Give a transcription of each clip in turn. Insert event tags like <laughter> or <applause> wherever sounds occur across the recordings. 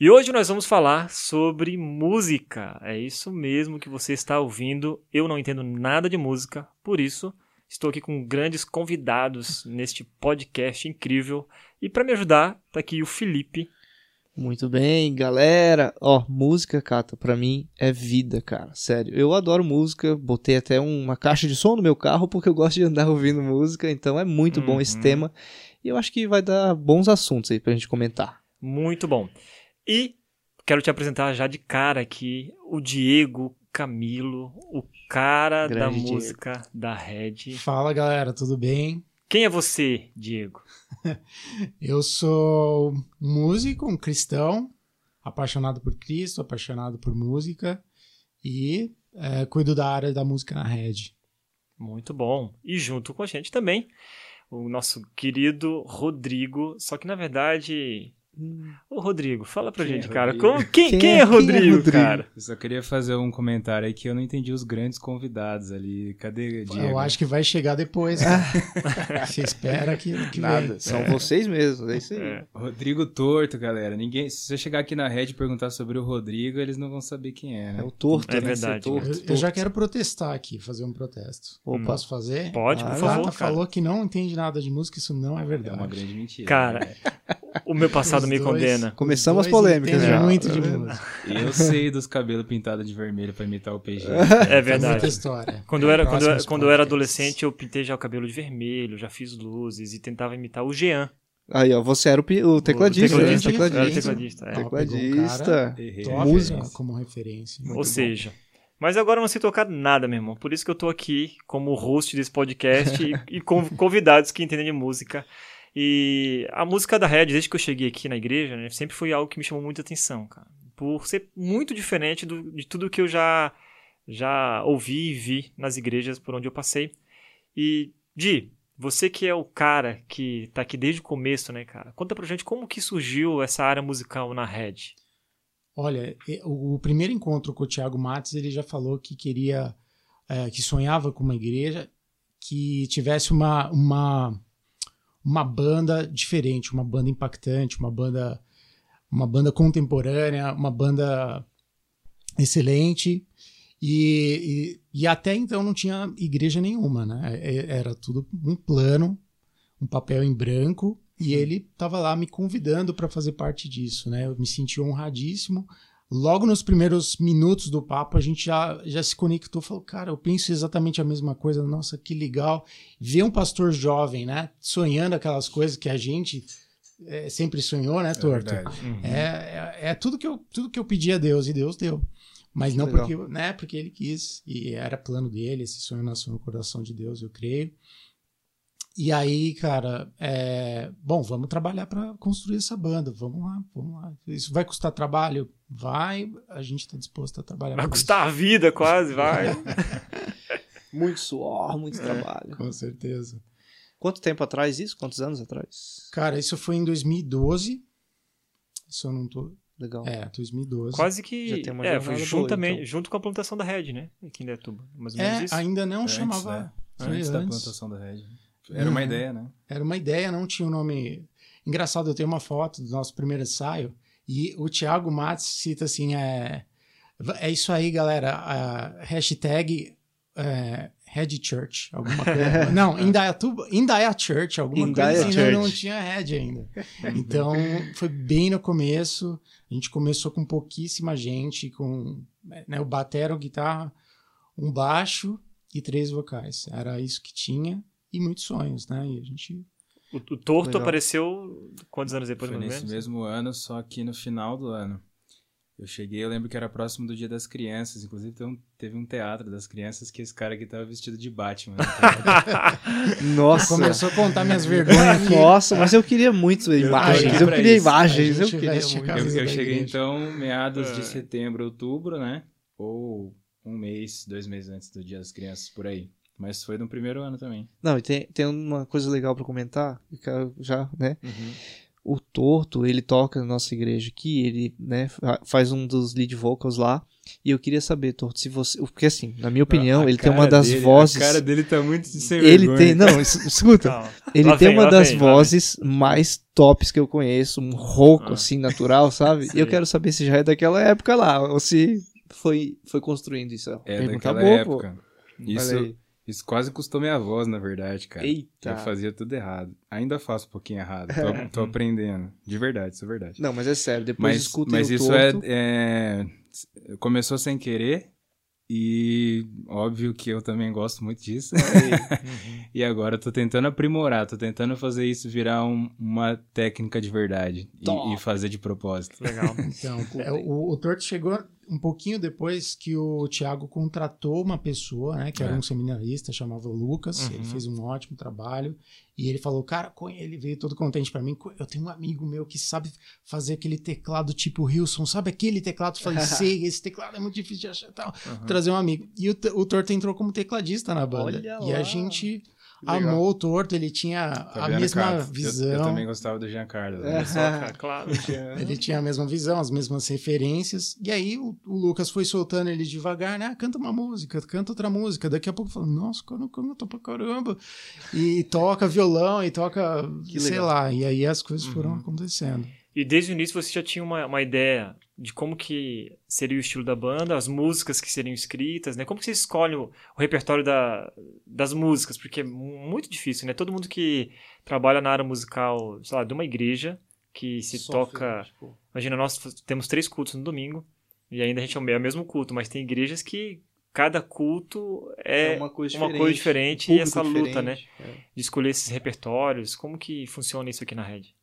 E hoje nós vamos falar sobre música. É isso mesmo que você está ouvindo. Eu não entendo nada de música, por isso estou aqui com grandes convidados neste podcast incrível. E para me ajudar, está aqui o Felipe. Muito bem, galera. Ó, música, Cata, pra mim é vida, cara. Sério. Eu adoro música. Botei até uma caixa de som no meu carro porque eu gosto de andar <laughs> ouvindo música. Então é muito bom esse Uhum. tema. E eu acho que vai dar bons assuntos aí pra gente comentar. Muito bom. E quero te apresentar já de cara aqui o Diego Camilo, o cara da Grande Diego. música da Red. Fala galera, tudo bem? Quem é você, Diego? <laughs> Eu sou músico, um cristão, apaixonado por Cristo, apaixonado por música e é, cuido da área da música na rede. Muito bom. E junto com a gente também, o nosso querido Rodrigo. Só que na verdade. Ô, Rodrigo, fala pra Quem é gente, cara. Rodrigo? Como, quem, Quem quem é- é, quem é Rodrigo, Rodrigo? cara? Eu só queria fazer um comentário aí que eu não entendi os grandes convidados ali. Cadê Diego? Eu acho que vai chegar depois. <laughs> cara. Você espera que, que Nada, vem. são vocês mesmos. É isso aí. É. Rodrigo Torto, galera. Ninguém, se você chegar aqui na rede e perguntar sobre o Rodrigo, eles não vão saber quem é, né? É o torto, É né? verdade, Torto, Eu, torto. eu já quero protestar aqui, fazer um protesto. Opa. Posso fazer? Pode, Ah, por A favor, Cata cara. falou que não entende nada de música, isso não é É verdade. uma grande mentira. Cara, né? o meu passado Me dois- condena. Começamos os as polêmicas já. muito de vendo? música. Eu sei dos cabelos pintados de vermelho pra imitar o PG. <laughs> É É muita verdade. história. Quando eu, era, quando, eu, quando eu era podcasts. adolescente, eu pintei já o cabelo de vermelho, já fiz luzes e tentava imitar o Jean. Aí, ó, você era o, o tecladista, o né? tecladista, Tecladista. era tecladista, é. Um Tecladista. Música. né, como referência. Ou Muito bom. seja, mas agora eu não sei tocar nada, meu irmão. Por isso que eu tô aqui como host desse podcast e, e com convidados que entendem de música. E a música da Red, desde que eu cheguei aqui na igreja, né, sempre foi algo que me chamou muita atenção, cara. Por ser muito diferente do- de tudo que eu já, já ouvi e vi nas igrejas por onde eu passei. E, Di, você que é o cara que tá aqui desde o começo, né, cara? Conta pra gente como que surgiu essa área musical na Red. Olha, o, primeiro encontro com o Thiago Matos, ele já falou que queria, é, que sonhava com uma igreja que tivesse uma, uma, uma banda diferente, uma banda impactante, uma banda, uma banda contemporânea, uma banda excelente. E, e, e até então não tinha igreja nenhuma, né? É- Era tudo um plano, um papel em branco, e ele estava lá me convidando para fazer parte disso, né? Eu me senti honradíssimo. Logo nos primeiros minutos do papo, a gente já, já se conectou, falou, cara, eu penso exatamente a mesma coisa, nossa, que legal. Ver um pastor jovem, né? Sonhando aquelas coisas que a gente eh, sempre sonhou, né, É Torto? verdade. É, é, é tudo, que eu, tudo que eu pedi a Deus, e Deus deu. Mas não Legal. porque, né, porque ele quis, e era plano dele, esse sonho nasceu no coração de Deus, eu creio. E aí, cara, é, bom, vamos trabalhar para construir essa banda, vamos lá, vamos lá. Isso vai custar trabalho? Vai, a gente está disposto a trabalhar. Vai custar a vida quase, <laughs> vai. <laughs> Muito suor, muito trabalho. isso. Com certeza. Quanto tempo atrás isso? Quantos anos atrás? Cara, isso foi em 2012. Se eu não tô. Legal. É, 2012. Quase que. Já tem uma é, foi boa, juntamente, então. junto com a plantação da Red, né? Aqui em Detuba. Mais ou menos É, isso. ainda não Antes, chamava. né? Foi Antes da antes. plantação da rede. Era uma Uhum. ideia, né? Era uma ideia, não tinha o nome. Engraçado, eu tenho uma foto do nosso primeiro ensaio e o Thiago Matos cita assim: é, é isso aí, galera. a hashtag é, Red Church, alguma <laughs> coisa. não, Indaiatuba, Indaiá Church, alguma Indaiá coisa assim, Church. não tinha Red ainda. Então, foi bem no começo. A gente começou com pouquíssima gente, com né, o batero, guitarra, um baixo e três vocais. Era isso que tinha e muitos sonhos, né? E a gente O, o Torto Legal. apareceu quantos anos depois, Foi nesse menos? mesmo ano, só que no final do ano. Eu cheguei, eu lembro que era próximo do Dia das Crianças. Inclusive, teve um, teve um teatro das crianças que esse cara aqui tava vestido de Batman. né? <laughs> Nossa. começou a contar minhas vergonhas aqui. Nossa, mas eu queria muito imagens. Eu queria isso. imagens. Eu queria eu, eu cheguei igreja. então meados É. de setembro, outubro, né? Ou um mês, dois meses antes do Dia das Crianças, por aí. Mas foi no primeiro ano também. Não, e tem, tem uma coisa legal pra comentar, já, né? Uhum. O Torto, ele toca na nossa igreja aqui, ele, né, fa- faz um dos lead vocals lá. E eu queria saber, Torto, se você. Porque assim, na minha opinião, A ele tem uma das dele- vozes. A cara dele tá muito sem Ele vergonha. tem. Não, es- escuta. Calma. Ele Lá tem vem, uma das vem, vozes mais tops que eu conheço, um rouco Ah. assim, natural, sabe? E eu quero saber se já é daquela época lá, ou se foi, foi construindo isso. É Pergunta daquela boa, época. pô. Isso. Isso quase custou minha voz, na verdade, cara. Eita. Eu fazia tudo errado. Ainda faço um pouquinho errado. Tô, tô aprendendo. De verdade, isso é verdade. Não, mas é sério, depois Mas, escutem mas o isso é, é- Começou sem querer. E óbvio que eu também gosto muito disso. Uhum. <laughs> e agora eu tô tentando aprimorar, tô tentando fazer isso virar um- uma técnica de verdade. E, e fazer de propósito. Legal. Então, é, o, o Torto chegou um pouquinho depois que o Thiago contratou uma pessoa, né, que era É. um seminarista, chamava Lucas, Uhum. ele fez um ótimo trabalho, e ele falou, cara, ele veio todo contente pra mim, "Co- eu tenho um amigo meu que sabe fazer aquele teclado tipo Wilson, sabe aquele teclado? Eu falei, <laughs> sei, esse teclado é muito difícil de achar tal, Uhum. trazer um amigo. E o, o Torto entrou como tecladista na banda, Olha e lá. a gente legal. amou o Torto, ele tinha Tá a mesma cara? Eu- visão. Eu, também gostava do Giancarlo. né? É. Só, <laughs> claro. <laughs> Ele tinha a mesma visão, as mesmas referências. E aí o, o Lucas foi soltando ele devagar, né? Ah, canta uma música, canta outra música. Daqui a pouco falou, nossa, o cara canta pra caramba. E toca violão e toca, Que sei legal. lá. E aí as coisas foram Uhum. acontecendo. E desde o início você já tinha uma, uma ideia de como que seria o estilo da banda, as músicas que seriam escritas, né? Como que você escolhe o, o repertório da, das músicas? Porque é mu- muito difícil, né? Todo mundo que trabalha na área musical, sei lá, de uma igreja, que se Sofre, toca... tipo, Imagina, nós temos três cultos no domingo, e ainda a gente é o é o mesmo culto, mas tem igrejas que cada culto é, uma coisa uma diferente. coisa diferente e público essa luta, né? É. de escolher esses repertórios. Como que funciona isso aqui na rede?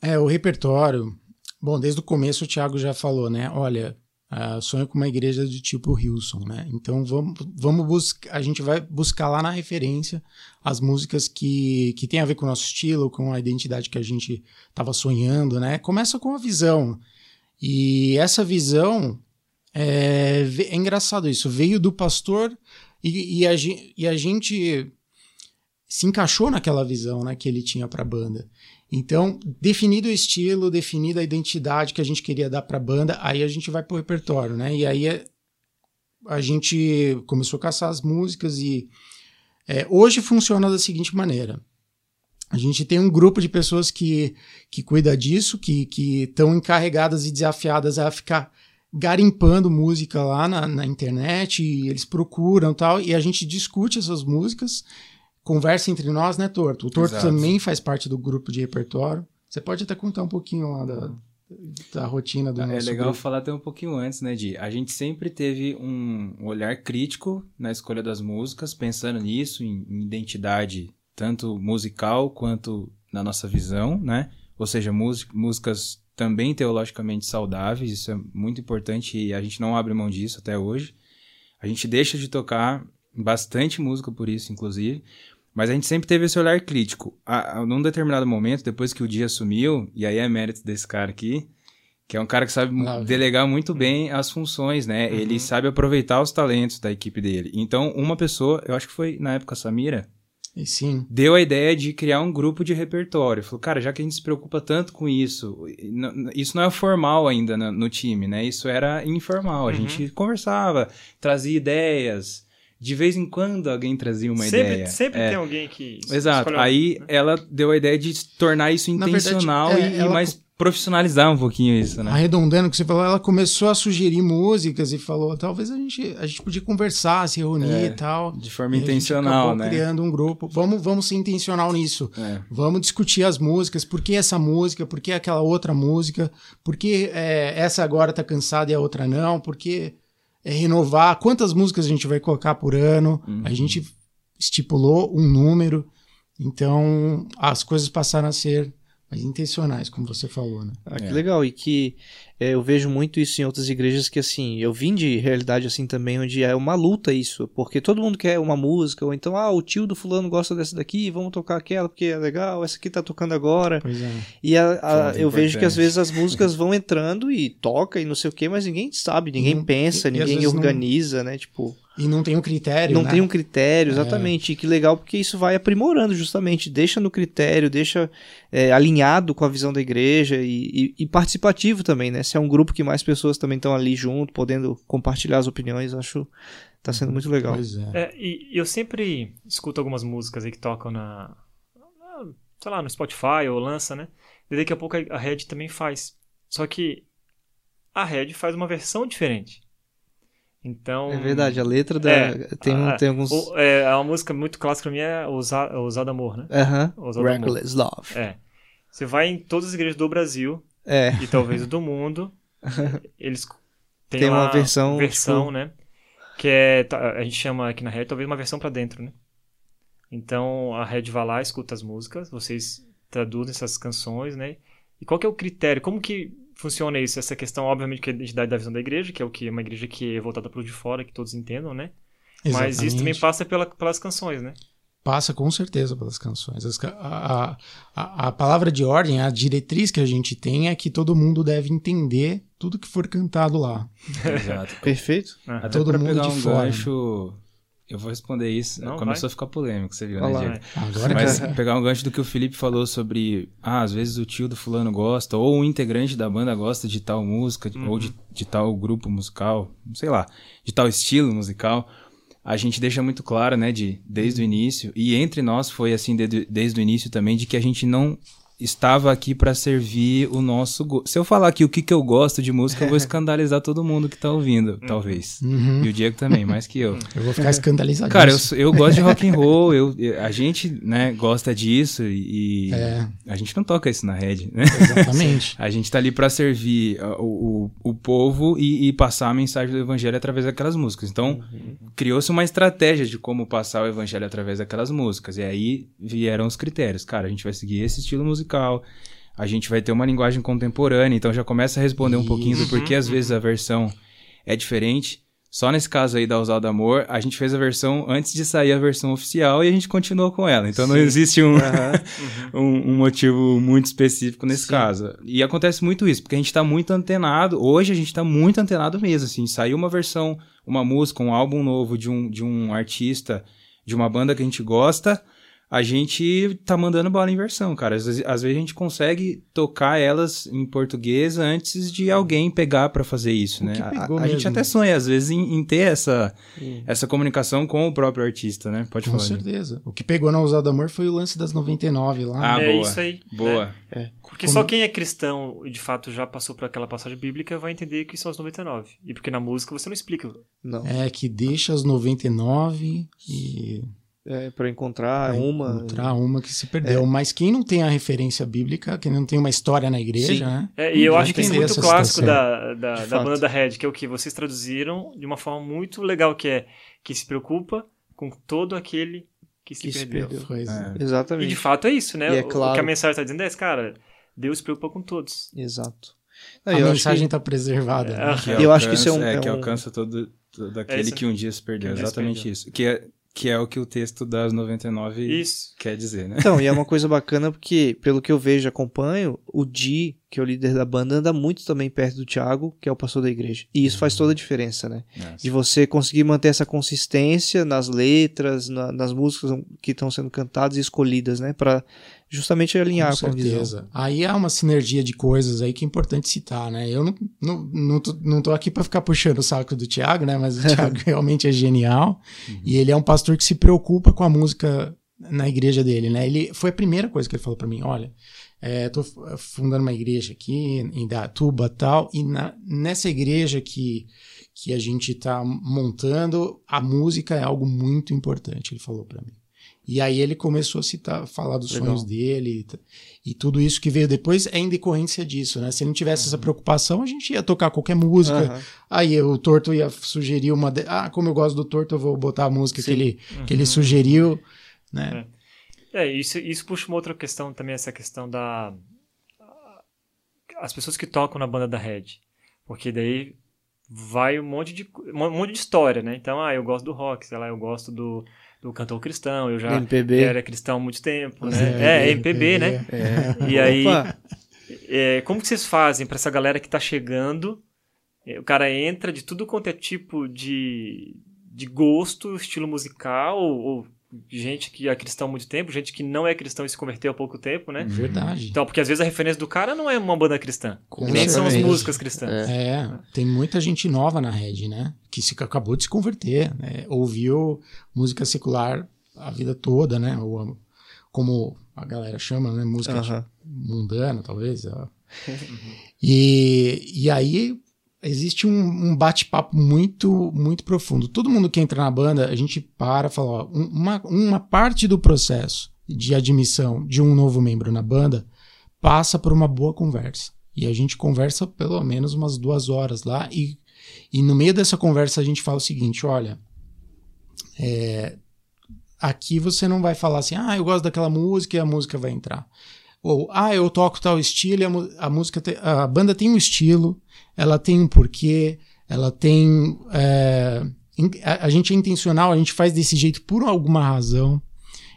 É, o repertório. Bom, desde o começo o Thiago já falou, né? Olha, ah, sonho com uma igreja de tipo Hilson, né? Então vamos, vamos buscar. A gente vai buscar lá na referência as músicas que, que tem a ver com o nosso estilo, com a identidade que a gente estava sonhando, né? Começa com a visão. E essa visão é, é engraçado isso. Veio do pastor e, e, a, e a gente se encaixou naquela visão né, que ele tinha para a banda. Então, definido o estilo, definida a identidade que a gente queria dar para a banda, aí a gente vai pro repertório, né? E aí é- a gente começou a caçar as músicas e é, hoje funciona da seguinte maneira. A gente tem um grupo de pessoas que, que cuida disso, que estão encarregadas e desafiadas a ficar garimpando música lá na, na internet, eles procuram tal, e a gente discute essas músicas, conversa entre nós, né, Torto? O Torto Exato. também faz parte do grupo de repertório. Você pode até contar um pouquinho lá da, da rotina do É nosso legal grupo. falar até um pouquinho antes, né, Di? A gente sempre teve um olhar crítico na escolha das músicas, pensando nisso, em, em identidade tanto musical quanto na nossa visão, né? Ou seja, músi- músicas também teologicamente saudáveis, isso é muito importante e a gente não abre mão disso até hoje. A gente deixa de tocar bastante música por isso, inclusive. Mas a gente sempre teve esse olhar crítico. A, a, num determinado momento, depois que o dia sumiu, e aí é mérito desse cara aqui, que é um cara que sabe vem. delegar muito bem as funções, né? Uhum. Ele sabe aproveitar os talentos da equipe dele. Então, uma pessoa, eu acho que foi na época a Samira, E sim, deu a ideia de criar um grupo de repertório. Falou, cara, já que a gente se preocupa tanto com isso, isso não é formal ainda no, no time, né? Isso era informal. A Uhum. gente conversava, trazia ideias. De vez em quando alguém trazia uma sempre ideia. sempre É. tem alguém que. Exato. Aí ela deu a ideia de tornar isso Na verdade, intencional é, e, ela- mais profissionalizar um pouquinho isso, né? arredondando o que você falou, ela começou a sugerir músicas e falou, talvez a gente, a gente podia conversar, se reunir É, e tal. De forma E a gente intencional, né? criando um grupo. Vamos, vamos ser intencional nisso. É. Vamos discutir as músicas, por que essa música, por que aquela outra música, por que é, essa agora tá cansada e a outra não, por que é, renovar, quantas músicas a gente vai colocar por ano, Uhum. a gente estipulou um número, então as coisas passaram a ser mais intencionais, como você falou, né? Ah, que É. legal. E que é, eu vejo muito isso em outras igrejas que, assim, eu vim de realidade assim também, onde é uma luta isso, porque todo mundo quer uma música, ou então, ah, o tio do fulano gosta dessa daqui, vamos tocar aquela porque é legal, essa aqui tá tocando agora. Pois é. E a- a- Ponto eu vejo que às vezes as músicas vão entrando e toca e não sei o que, mas ninguém sabe, ninguém Não- pensa, e- e ninguém não- organiza, né? Tipo, E não tem um critério, não né? tem um critério, exatamente. E que legal, porque isso vai aprimorando justamente, deixa no critério, deixa é, alinhado com a visão da igreja e, e- e participativo também, né? Se é um grupo que mais pessoas também estão ali junto, podendo compartilhar as opiniões, acho tá sendo muito legal. Pois é. É, e e eu sempre escuto algumas músicas aí que tocam na, na- sei lá, no Spotify ou lança, né? E daqui a pouco a Red também faz. Só que a Red faz uma versão diferente. Então. É verdade, a letra da, É, tem, a- tem alguns. o- é, uma música muito clássica pra mim é Ousado, Ousado Amor, né? Aham, Ousado Amor. Reckless Love. É. Você vai em todas as igrejas do Brasil É, e talvez do mundo, <laughs> eles têm Tem uma lá versão, versão tipo- né? Que é, tá, a gente chama aqui na Red talvez uma versão pra dentro, né? Então a Red vai lá, escuta as músicas, vocês traduzem essas canções, né? E qual que é o critério? Como que funciona isso? Essa questão, obviamente, que é a identidade da visão da igreja, que é o que é uma igreja que é voltada para o de fora, que todos entendam, né? Mas isso também Exatamente. passa pela, pelas canções, né? Passa com certeza pelas canções. As a, a, a, palavra de ordem, a diretriz que a gente tem é que todo mundo deve entender tudo que for cantado lá. Exato. <laughs> perfeito. Aham. Até Todo mundo pegar de um fora, gancho. Eu vou responder isso. Não, Começou a ficar polêmico, você viu, né, Olha lá. Diego? Agora Mas que pegar um gancho do que o Felipe falou sobre, ah, às vezes o tio do fulano gosta, ou um integrante da banda gosta de tal música, ou de, de tal grupo musical, sei lá, de tal estilo musical, a gente deixa muito claro, né, de, desde o início, e entre nós foi assim de- desde o início também, de que a gente não estava aqui pra servir o nosso gosto. Se eu falar aqui o que, que eu gosto de música, eu vou <laughs> escandalizar todo mundo que tá ouvindo, talvez. Uhum. E o Diego também, mais que eu. eu vou ficar escandalizadíssimo. Cara, eu, eu gosto de rock and roll, eu, a gente, né, gosta disso e, É. a gente não toca isso na rede, né? Exatamente. <laughs> A gente tá ali pra servir o, o, o povo e, e passar a mensagem do evangelho através daquelas músicas. Então, criou-se uma estratégia de como passar o evangelho através daquelas músicas. E aí vieram os critérios. Cara, a gente vai seguir esse estilo musical, a gente vai ter uma linguagem contemporânea, então já começa a responder um pouquinho do porquê às vezes a versão é diferente. Só nesse caso aí da Usado Amor, a gente fez a versão antes de sair a versão oficial e a gente continuou com ela. Então não existe um, <laughs> um, um motivo muito específico nesse Sim. caso. E acontece muito isso, porque a gente tá muito antenado. Hoje a gente tá muito antenado mesmo, assim. Saiu uma versão, uma música, um álbum novo de um, de um artista, de uma banda que a gente gosta, a gente tá mandando bola em versão, cara. Às vezes, às vezes a gente consegue tocar elas em português antes de alguém pegar pra fazer isso, O né? que A, a gente até sonha, às vezes, em, em ter essa, essa comunicação com o próprio artista, né? Pode Com falar. Diego. certeza. O que pegou na Usado Amor foi o lance das 99 lá. Ah, é boa. isso aí. Boa. né? Porque Como- só quem é cristão e de fato já passou por aquela passagem bíblica vai entender que são as 99. E porque na música você não explica. Não. É, que deixa as 99 e É, pra encontrar pra uma. encontrar uma que se perdeu. Mas quem não tem a referência bíblica, quem não tem uma história na igreja, Sim. né? É, e eu acho que isso é muito clássico situação. da, da, da fato. banda da Red, que é o que vocês traduziram de uma forma muito legal, que é que se preocupa com todo aquele que se Que se perdeu. perdeu. Pois é. É. E de Exatamente. fato é isso, né? E é O- O claro. que a mensagem está dizendo é esse, cara, Deus se preocupa com todos. Exato. Não, A eu acho mensagem que- está preservada. né? Que Eu acho que isso é um- é que um- alcança todo, todo É aquele que um dia se perdeu. Se Exatamente perdeu. isso. Que é, que é o que o texto das 99 Isso. quer dizer, né? Então, e é uma <laughs> coisa bacana porque, pelo que eu vejo e acompanho, o Di, que é o líder da banda, anda muito também perto do Thiago, que é o pastor da igreja. E isso faz toda a diferença, né? De você conseguir manter essa consistência nas letras, na- nas músicas que estão sendo cantadas e escolhidas, né? Pra justamente alinhar com, Com a visão. Aí há uma sinergia de coisas aí que é importante citar, né? Eu não, não, não, tô, não tô aqui para ficar puxando o saco do Thiago, né? Mas o <laughs> Thiago realmente é genial. E ele é um pastor que se preocupa com a música na igreja dele, né? Ele, foi a primeira coisa que ele falou para mim, olha... É, tô fundando uma igreja aqui em Datuba e tal, e na, nessa igreja que, que a gente tá montando, a música é algo muito importante, ele falou para mim. E aí ele começou a citar, falar dos Legal. sonhos dele e, e tudo isso que veio depois é em decorrência disso, né? Se ele não tivesse essa preocupação, a gente ia tocar qualquer música. Aham. Aí o Torto ia sugerir uma. de- Ah, como eu gosto do Torto, eu vou botar a música que Sim. ele, que ele sugeriu, né? É, isso, isso puxa uma outra questão também, essa questão da. As pessoas que tocam na banda da Red. Porque daí vai um monte de, um monte de história, né? Então, ah, eu gosto do rock, sei lá, eu gosto do, do cantor cristão, eu já MPB. era cristão há muito tempo, né? É, É, MPB, né? É. E aí, é, como que vocês fazem pra essa galera que tá chegando? É, O cara entra de tudo quanto é tipo de, de gosto, estilo musical, ou, ou gente que é cristão há muito tempo, gente que não é cristão e se converteu há pouco tempo, né? Verdade. Então, porque às vezes a referência do cara não é uma banda cristã, Com nem são as músicas cristãs. É, tem muita gente nova na rede, né? Que se, acabou de se converter, né? Ouviu música secular a vida toda, né? Ou a- como a galera chama, né? Música de- Aham. mundana, talvez. <laughs> e, e aí existe um, um bate-papo muito muito profundo. Todo mundo que entra na banda, a gente para e fala, ó, um- uma, uma parte do processo de admissão de um novo membro na banda passa por uma boa conversa. E a gente conversa pelo menos umas duas horas lá e, e no meio dessa conversa a gente fala o seguinte, olha, é, aqui você não vai falar assim, ah, eu gosto daquela música e a música vai entrar. Ou, ah, eu toco tal estilo e a, a música, te- a banda tem um estilo, ela tem um porquê, ela tem. é, a, a gente é intencional, a gente faz desse jeito por alguma razão.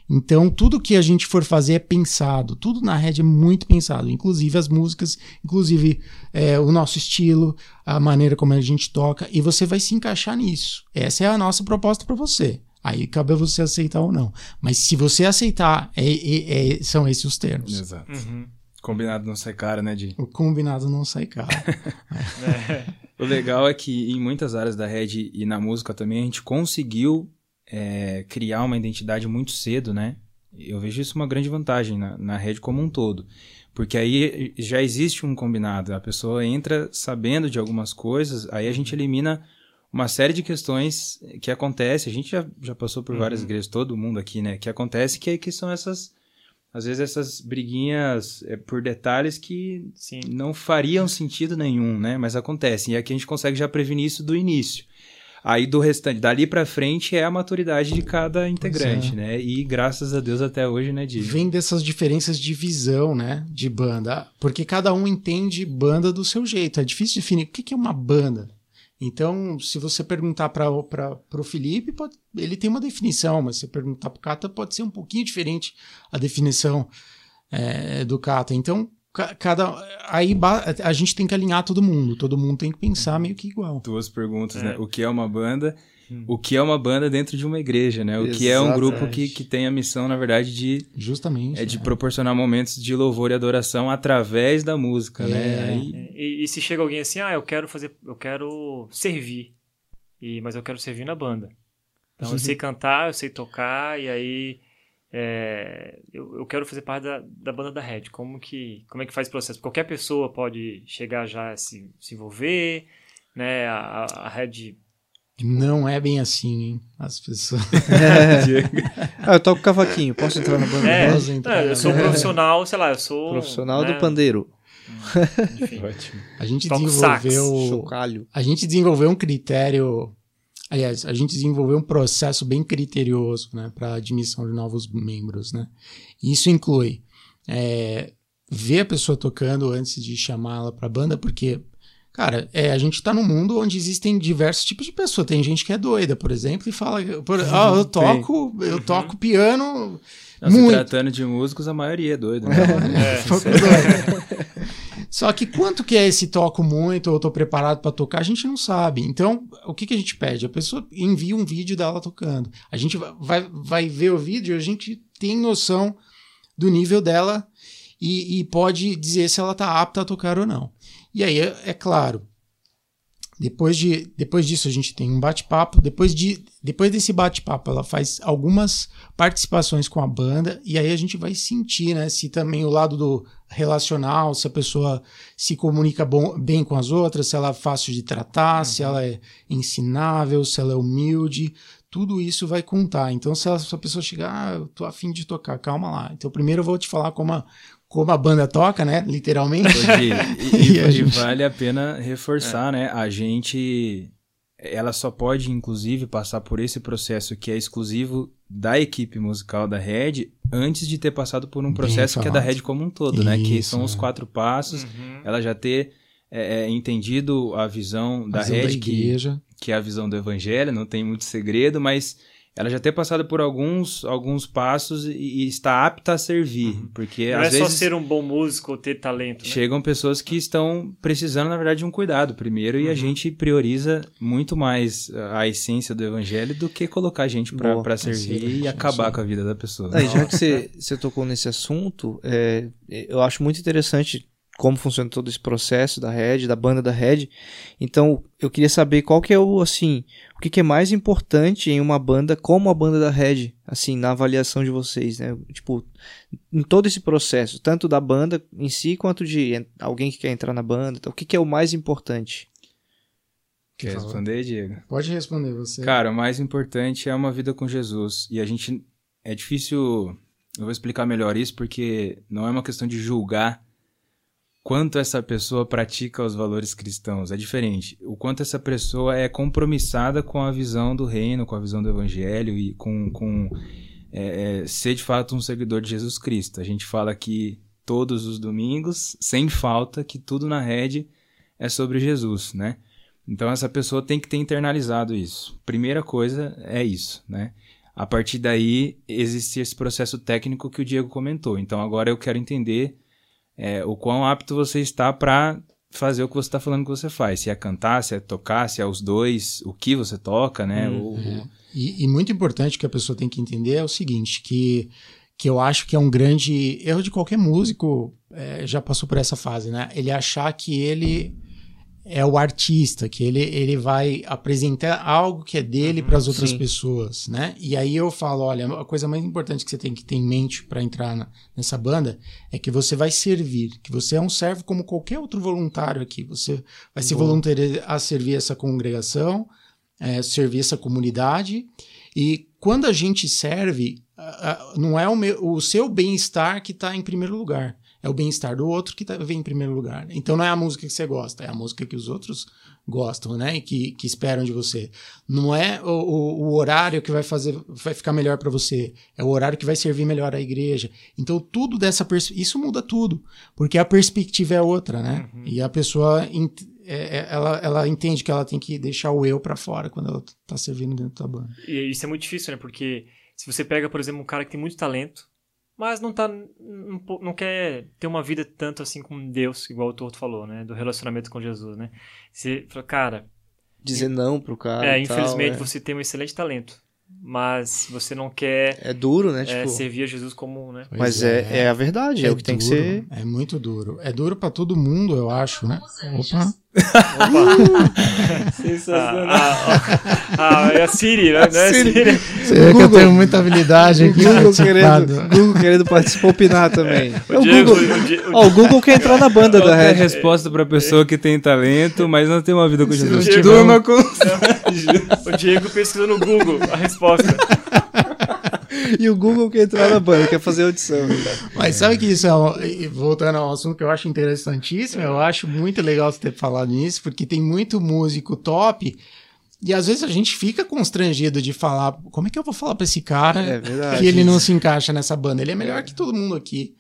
Então, tudo que a gente for fazer é pensado, tudo na rede é muito pensado, inclusive as músicas, inclusive é, o nosso estilo, a maneira como a gente toca, e você vai se encaixar nisso. Essa é a nossa proposta para você. Aí cabe a você aceitar ou não. Mas se você aceitar, é- é- é- são esses os termos. Exato. Uhum. Combinado não sai cara, né, Di? O combinado não sai caro. <laughs> É. O legal é que em muitas áreas da rede e na música também a gente conseguiu é, criar uma identidade muito cedo, né? Eu vejo isso uma grande vantagem na, na rede como um todo. Porque aí já existe um combinado. A pessoa entra sabendo de algumas coisas, aí a gente elimina uma série de questões que acontece. A gente já, já passou por várias igrejas, todo mundo aqui, né? Que acontece que, que são essas. Às vezes essas briguinhas é, por detalhes que Sim. não fariam sentido nenhum, né? Mas acontecem. E aqui a gente consegue já prevenir isso do início. Aí do restante, dali pra frente é a maturidade de cada integrante, é. né? E graças a Deus até hoje, né, Di? Vem dessas diferenças de visão, né? De banda. Porque cada um entende banda do seu jeito. É difícil definir o que é uma banda. Então, se você perguntar para o Felipe, pode- ele tem uma definição, mas se você perguntar para o Cata, pode ser um pouquinho diferente a definição é, do Cata. Então, ca- cada aí a gente tem que alinhar todo mundo. Todo mundo tem que pensar meio que igual. Duas perguntas, É. né? O que é uma banda? O que é uma banda dentro de uma igreja, né? O que é um grupo que, que tem a missão, na verdade, de, Justamente. é de né? proporcionar momentos de louvor e adoração através da música, né? É. Aí, E, e se chega alguém assim, ah, eu quero fazer, eu quero servir, e, mas eu quero servir na banda. Então eu sei cantar, eu sei tocar, e aí é, eu, eu quero fazer parte da, da banda da Red. Como que, como é que faz o processo? Qualquer pessoa pode chegar já a se, se envolver, né? A, a Red Não é bem assim, hein? As pessoas. <laughs> Ah, eu toco cavaquinho, posso entrar na banda? É, Posso entrar eu sou profissional, sei lá, eu sou Profissional né, do pandeiro. Enfim, ótimo. A gente Toco desenvolveu. Chocalho. A gente desenvolveu um critério. Aliás, a gente desenvolveu um processo bem criterioso né, para admissão de novos membros. Né? Isso inclui é, ver a pessoa tocando antes de chamá-la para a banda, porque, cara, é, a gente está num mundo onde existem diversos tipos de pessoas. Tem gente que é doida, por exemplo, e fala: por, ah, eu toco, eu toco piano. Não, se muito. tratando de músicos, a maioria é doida, né? é, <laughs> <laughs> doido. Só que quanto que é esse toco muito ou tô preparado para tocar, a gente não sabe. Então, o que, que a gente pede? A pessoa envia um vídeo dela tocando. A gente vai- vai, vai ver o vídeo, a gente tem noção do nível dela e, e pode dizer se ela tá apta a tocar ou não. E aí, é, é claro, depois, de, depois disso a gente tem um bate-papo. Depois, de, depois desse bate-papo, ela faz algumas participações com a banda e aí a gente vai sentir, né, se também o lado do relacional, se a pessoa se comunica bom, bem com as outras, se ela é fácil de tratar, se ela é ensinável, se ela é humilde, tudo isso vai contar. Então, se, ela, se a pessoa chegar, ah, eu tô afim de tocar, calma lá. Então, primeiro eu vou te falar como a, como a banda toca, né, literalmente. Di, <laughs> e, e- E a e gente- vale a pena reforçar, né? A gente. Ela só pode, inclusive, passar por esse processo que é exclusivo da equipe musical da Red antes de ter passado por um processo que é da. Red como um todo, né? Que Isso, são os é. quatro passos. uhum. Ela já ter é, é, entendido a visão da Visão da rede, que, que é a visão do evangelho, não tem muito segredo, mas ela já ter passado por alguns, alguns passos e, e está apta a servir. Porque Não às é só vezes ser um bom músico ou ter talento, né? chegam pessoas que estão precisando, na verdade, de um cuidado primeiro, e a gente prioriza muito mais a essência do evangelho do que colocar a gente para servir excelente, e acabar isso. com a vida da pessoa. Aí, já que você, você tocou nesse assunto, é, eu acho muito interessante como funciona todo esse processo da Red, da banda da Red. Então, eu queria saber qual que é o, assim, o que, que é mais importante em uma banda como a banda da Red, assim, na avaliação de vocês, né? Tipo, em todo esse processo, tanto da banda em si, quanto de alguém que quer entrar na banda. Então, o que, que é o mais importante? Quer responder, Diego? Pode responder você. Cara, o mais importante é uma vida com Jesus. E a gente. É difícil. Eu vou explicar melhor isso porque não é uma questão de julgar quanto essa pessoa pratica os valores cristãos. É diferente. O quanto essa pessoa é compromissada com a visão do reino, com a visão do evangelho e com, com é, é, ser de fato um seguidor de Jesus Cristo. A gente fala aqui todos os domingos, sem falta, que tudo na rede é sobre Jesus, né? Então essa pessoa tem que ter internalizado isso. Primeira coisa é isso, né? A partir daí existe esse processo técnico que o Diego comentou. Então agora eu quero entender é, o quão apto você está para fazer o que você está falando que você faz. Se é cantar, se é tocar, se é os dois, o que você toca, né? O- o- E, e muito importante que a pessoa tem que entender é o seguinte, que, que eu acho que é um grande erro de qualquer músico, é, já passou por essa fase, né? Ele achar que ele é o artista, que ele, ele vai apresentar algo que é dele para as outras sim. pessoas, né? E aí eu falo, olha, a coisa mais importante que você tem que ter em mente para entrar na- nessa banda é que você vai servir, que você é um servo como qualquer outro voluntário aqui. Você vai se voluntariar a servir essa congregação, é, servir essa comunidade. E quando a gente serve, não é o, meu- o seu bem-estar que está em primeiro lugar. É o bem-estar do outro que tá, vem em primeiro lugar. Então não é a música que você gosta, é a música que os outros gostam, né? E que, que esperam de você. Não é o, o- o horário que vai fazer, vai ficar melhor para você. É o horário que vai servir melhor a igreja. Então tudo dessa isso muda tudo, porque a perspectiva é outra, né? E a pessoa é- é- ela, ela entende que ela tem que deixar o eu para fora quando ela tá servindo dentro da banda. E isso é muito difícil, né? Porque se você pega, por exemplo, um cara que tem muito talento, mas não tá. Não, não quer ter uma vida tanto assim com Deus, igual o Torto falou, né? Do relacionamento com Jesus, né? Você fala, cara, Dizer não pro cara. é, e tal, infelizmente é. você tem um excelente talento, mas você não quer É duro, né? é, Tipo, servir a Jesus como, né? Pois mas é, é a verdade, é, o que tem que ser. É muito duro. É duro para todo mundo, eu acho, né? Opa. <laughs> <laughs> Ah, ah, ah, é a Siri, né? Não é a Siri. Siri. Você vê que eu Google. tenho muita habilidade O aqui Google querendo, Google querendo participar, opinar também. É o Diego, Google, o Di- o Ó, o Google quer entrar na banda <laughs> da é a Red. resposta para pessoa que tem talento, mas não tem uma vida com Jesus? tiver Durma com <laughs> O Diego pesquisou no Google a resposta. <laughs> E o Google quer entrar na banda, quer fazer audição. Mas sabe que isso é, um- voltando ao assunto que eu acho interessantíssimo, eu acho muito legal você ter falado nisso, porque tem muito músico top, e às vezes a gente fica constrangido de falar, como é que eu vou falar pra esse cara É verdade. que ele não se encaixa nessa banda? Ele é melhor que todo mundo aqui.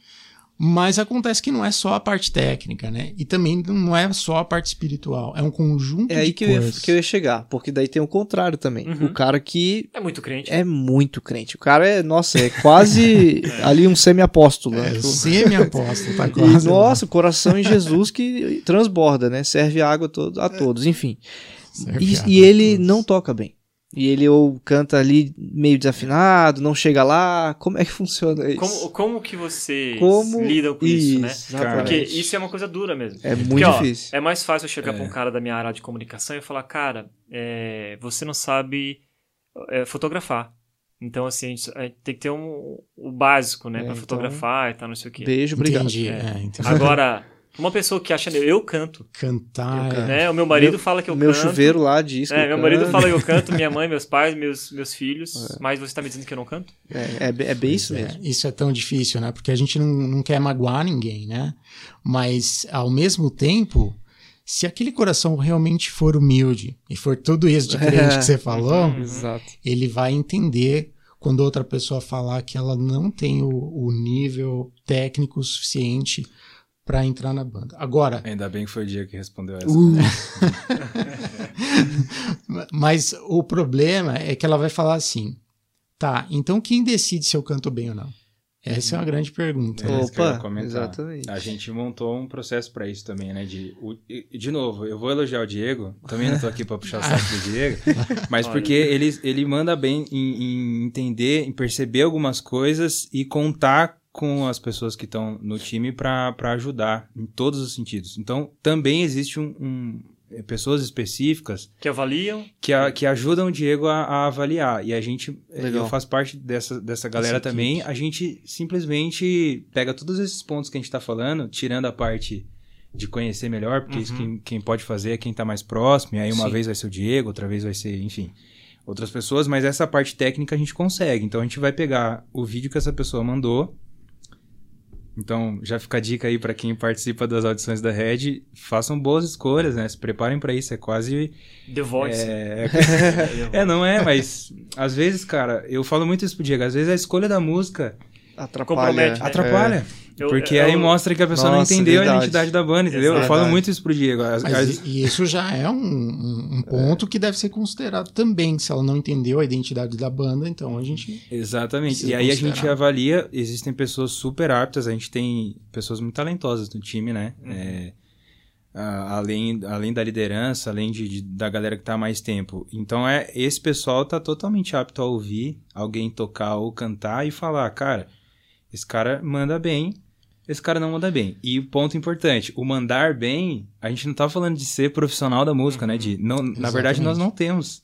Mas acontece que não é só a parte técnica, né? E também não é só a parte espiritual, é um conjunto É aí de que eu, ia, coisas. que eu ia chegar, porque daí tem o contrário também. Uhum. O cara que É muito crente. é muito crente. O cara é, nossa, é quase <laughs> <laughs> ali um semi-apóstolo. Né? É, Tipo, semi-aposta, tá <laughs> e, quase. lá. nossa, o coração em Jesus que transborda, né? Serve água a a todos, enfim. Serve E, e ele não toca bem. E ele ou canta ali meio desafinado, não chega lá. Como é que <laughs> funciona isso? Como, como que vocês Como- lidam com isso, né? exatamente. Porque isso é uma coisa dura mesmo. É muito Porque, ó, difícil. é mais fácil eu chegar É. pra um cara da minha área de comunicação e falar, cara, é, você não sabe é, fotografar. Então, assim, a gente, a gente tem que ter um, o básico, né? É, pra então- fotografar e tal, não sei o quê. Beijo, obrigado. Entendi. É. é, entendi. Agora, <laughs> uma pessoa que acha, eu canto, Cantar. Eu é- canto. né? O meu marido Meu- fala que eu Meu canto. chuveiro lá diz que É, eu meu marido canto. fala que eu canto, minha <laughs> mãe, meus pais, meus, meus filhos. Mas você tá me dizendo que eu não canto? É, é, é bem isso É, mesmo. isso é tão difícil, né? Porque a gente não, não quer magoar ninguém, né? Mas, ao mesmo tempo, se aquele coração realmente for humilde e for tudo isso de crente que você <laughs> falou, Uhum. Exato. ele vai entender quando outra pessoa falar que ela não tem o, o nível técnico suficiente para entrar na banda. Agora, Ainda bem que foi o dia que respondeu essa. Uh. <laughs> <laughs> Mas o problema é que ela vai falar assim: tá, então quem decide se eu canto bem ou não? Essa é uma grande pergunta. É Opa, exatamente. A gente montou um processo pra isso também, né? De, o- de novo, eu vou elogiar o Diego. Também não tô aqui pra puxar o saco do Diego. <laughs> Mas porque ele, ele manda bem em, em entender, em perceber algumas coisas e contar com as pessoas que estão no time pra pra ajudar em todos os sentidos. Então, também existe um, um- é, pessoas específicas Que avaliam. que, a- que ajudam o Diego a, a avaliar. E a gente, Legal. eu faço parte dessa, dessa galera Essa também. A gente simplesmente pega todos esses pontos que a gente tá falando, tirando a parte de conhecer melhor, porque isso Uhum. quem, quem pode fazer é quem tá mais próximo. E aí uma Sim. vez vai ser o Diego, outra vez vai ser, enfim, outras pessoas. Mas essa parte técnica a gente consegue. Então a gente vai pegar o vídeo que essa pessoa mandou. Então, já fica a dica aí pra quem participa das audições da Red, façam boas escolhas, né? Se preparem pra isso, é quase The Voice. é, <laughs> é, não é, mas às vezes, cara, eu falo muito isso pro Diego, às vezes a escolha da música Atrapalha. Compromete, né? atrapalha. Eu- porque eu- aí mostra que a pessoa não Nossa, entendeu a verdade. identidade da banda, entendeu? Eu falo muito isso pro Diego. Mas e, e isso já é um, um- ponto que deve ser considerado também. Se ela não entendeu a identidade da banda, então a gente. Exatamente. E aí a considerar. gente avalia, existem pessoas super aptas, a gente tem pessoas muito talentosas no time, né? Uhum. É, a- além, além da liderança, além de, de- da galera que tá há mais tempo. Então é esse pessoal tá totalmente apto a ouvir alguém tocar ou cantar e falar, cara, esse cara manda bem, esse cara não manda bem. E o ponto importante, o mandar bem, a gente não tá falando de ser profissional da música, né? De, não, na verdade, nós não temos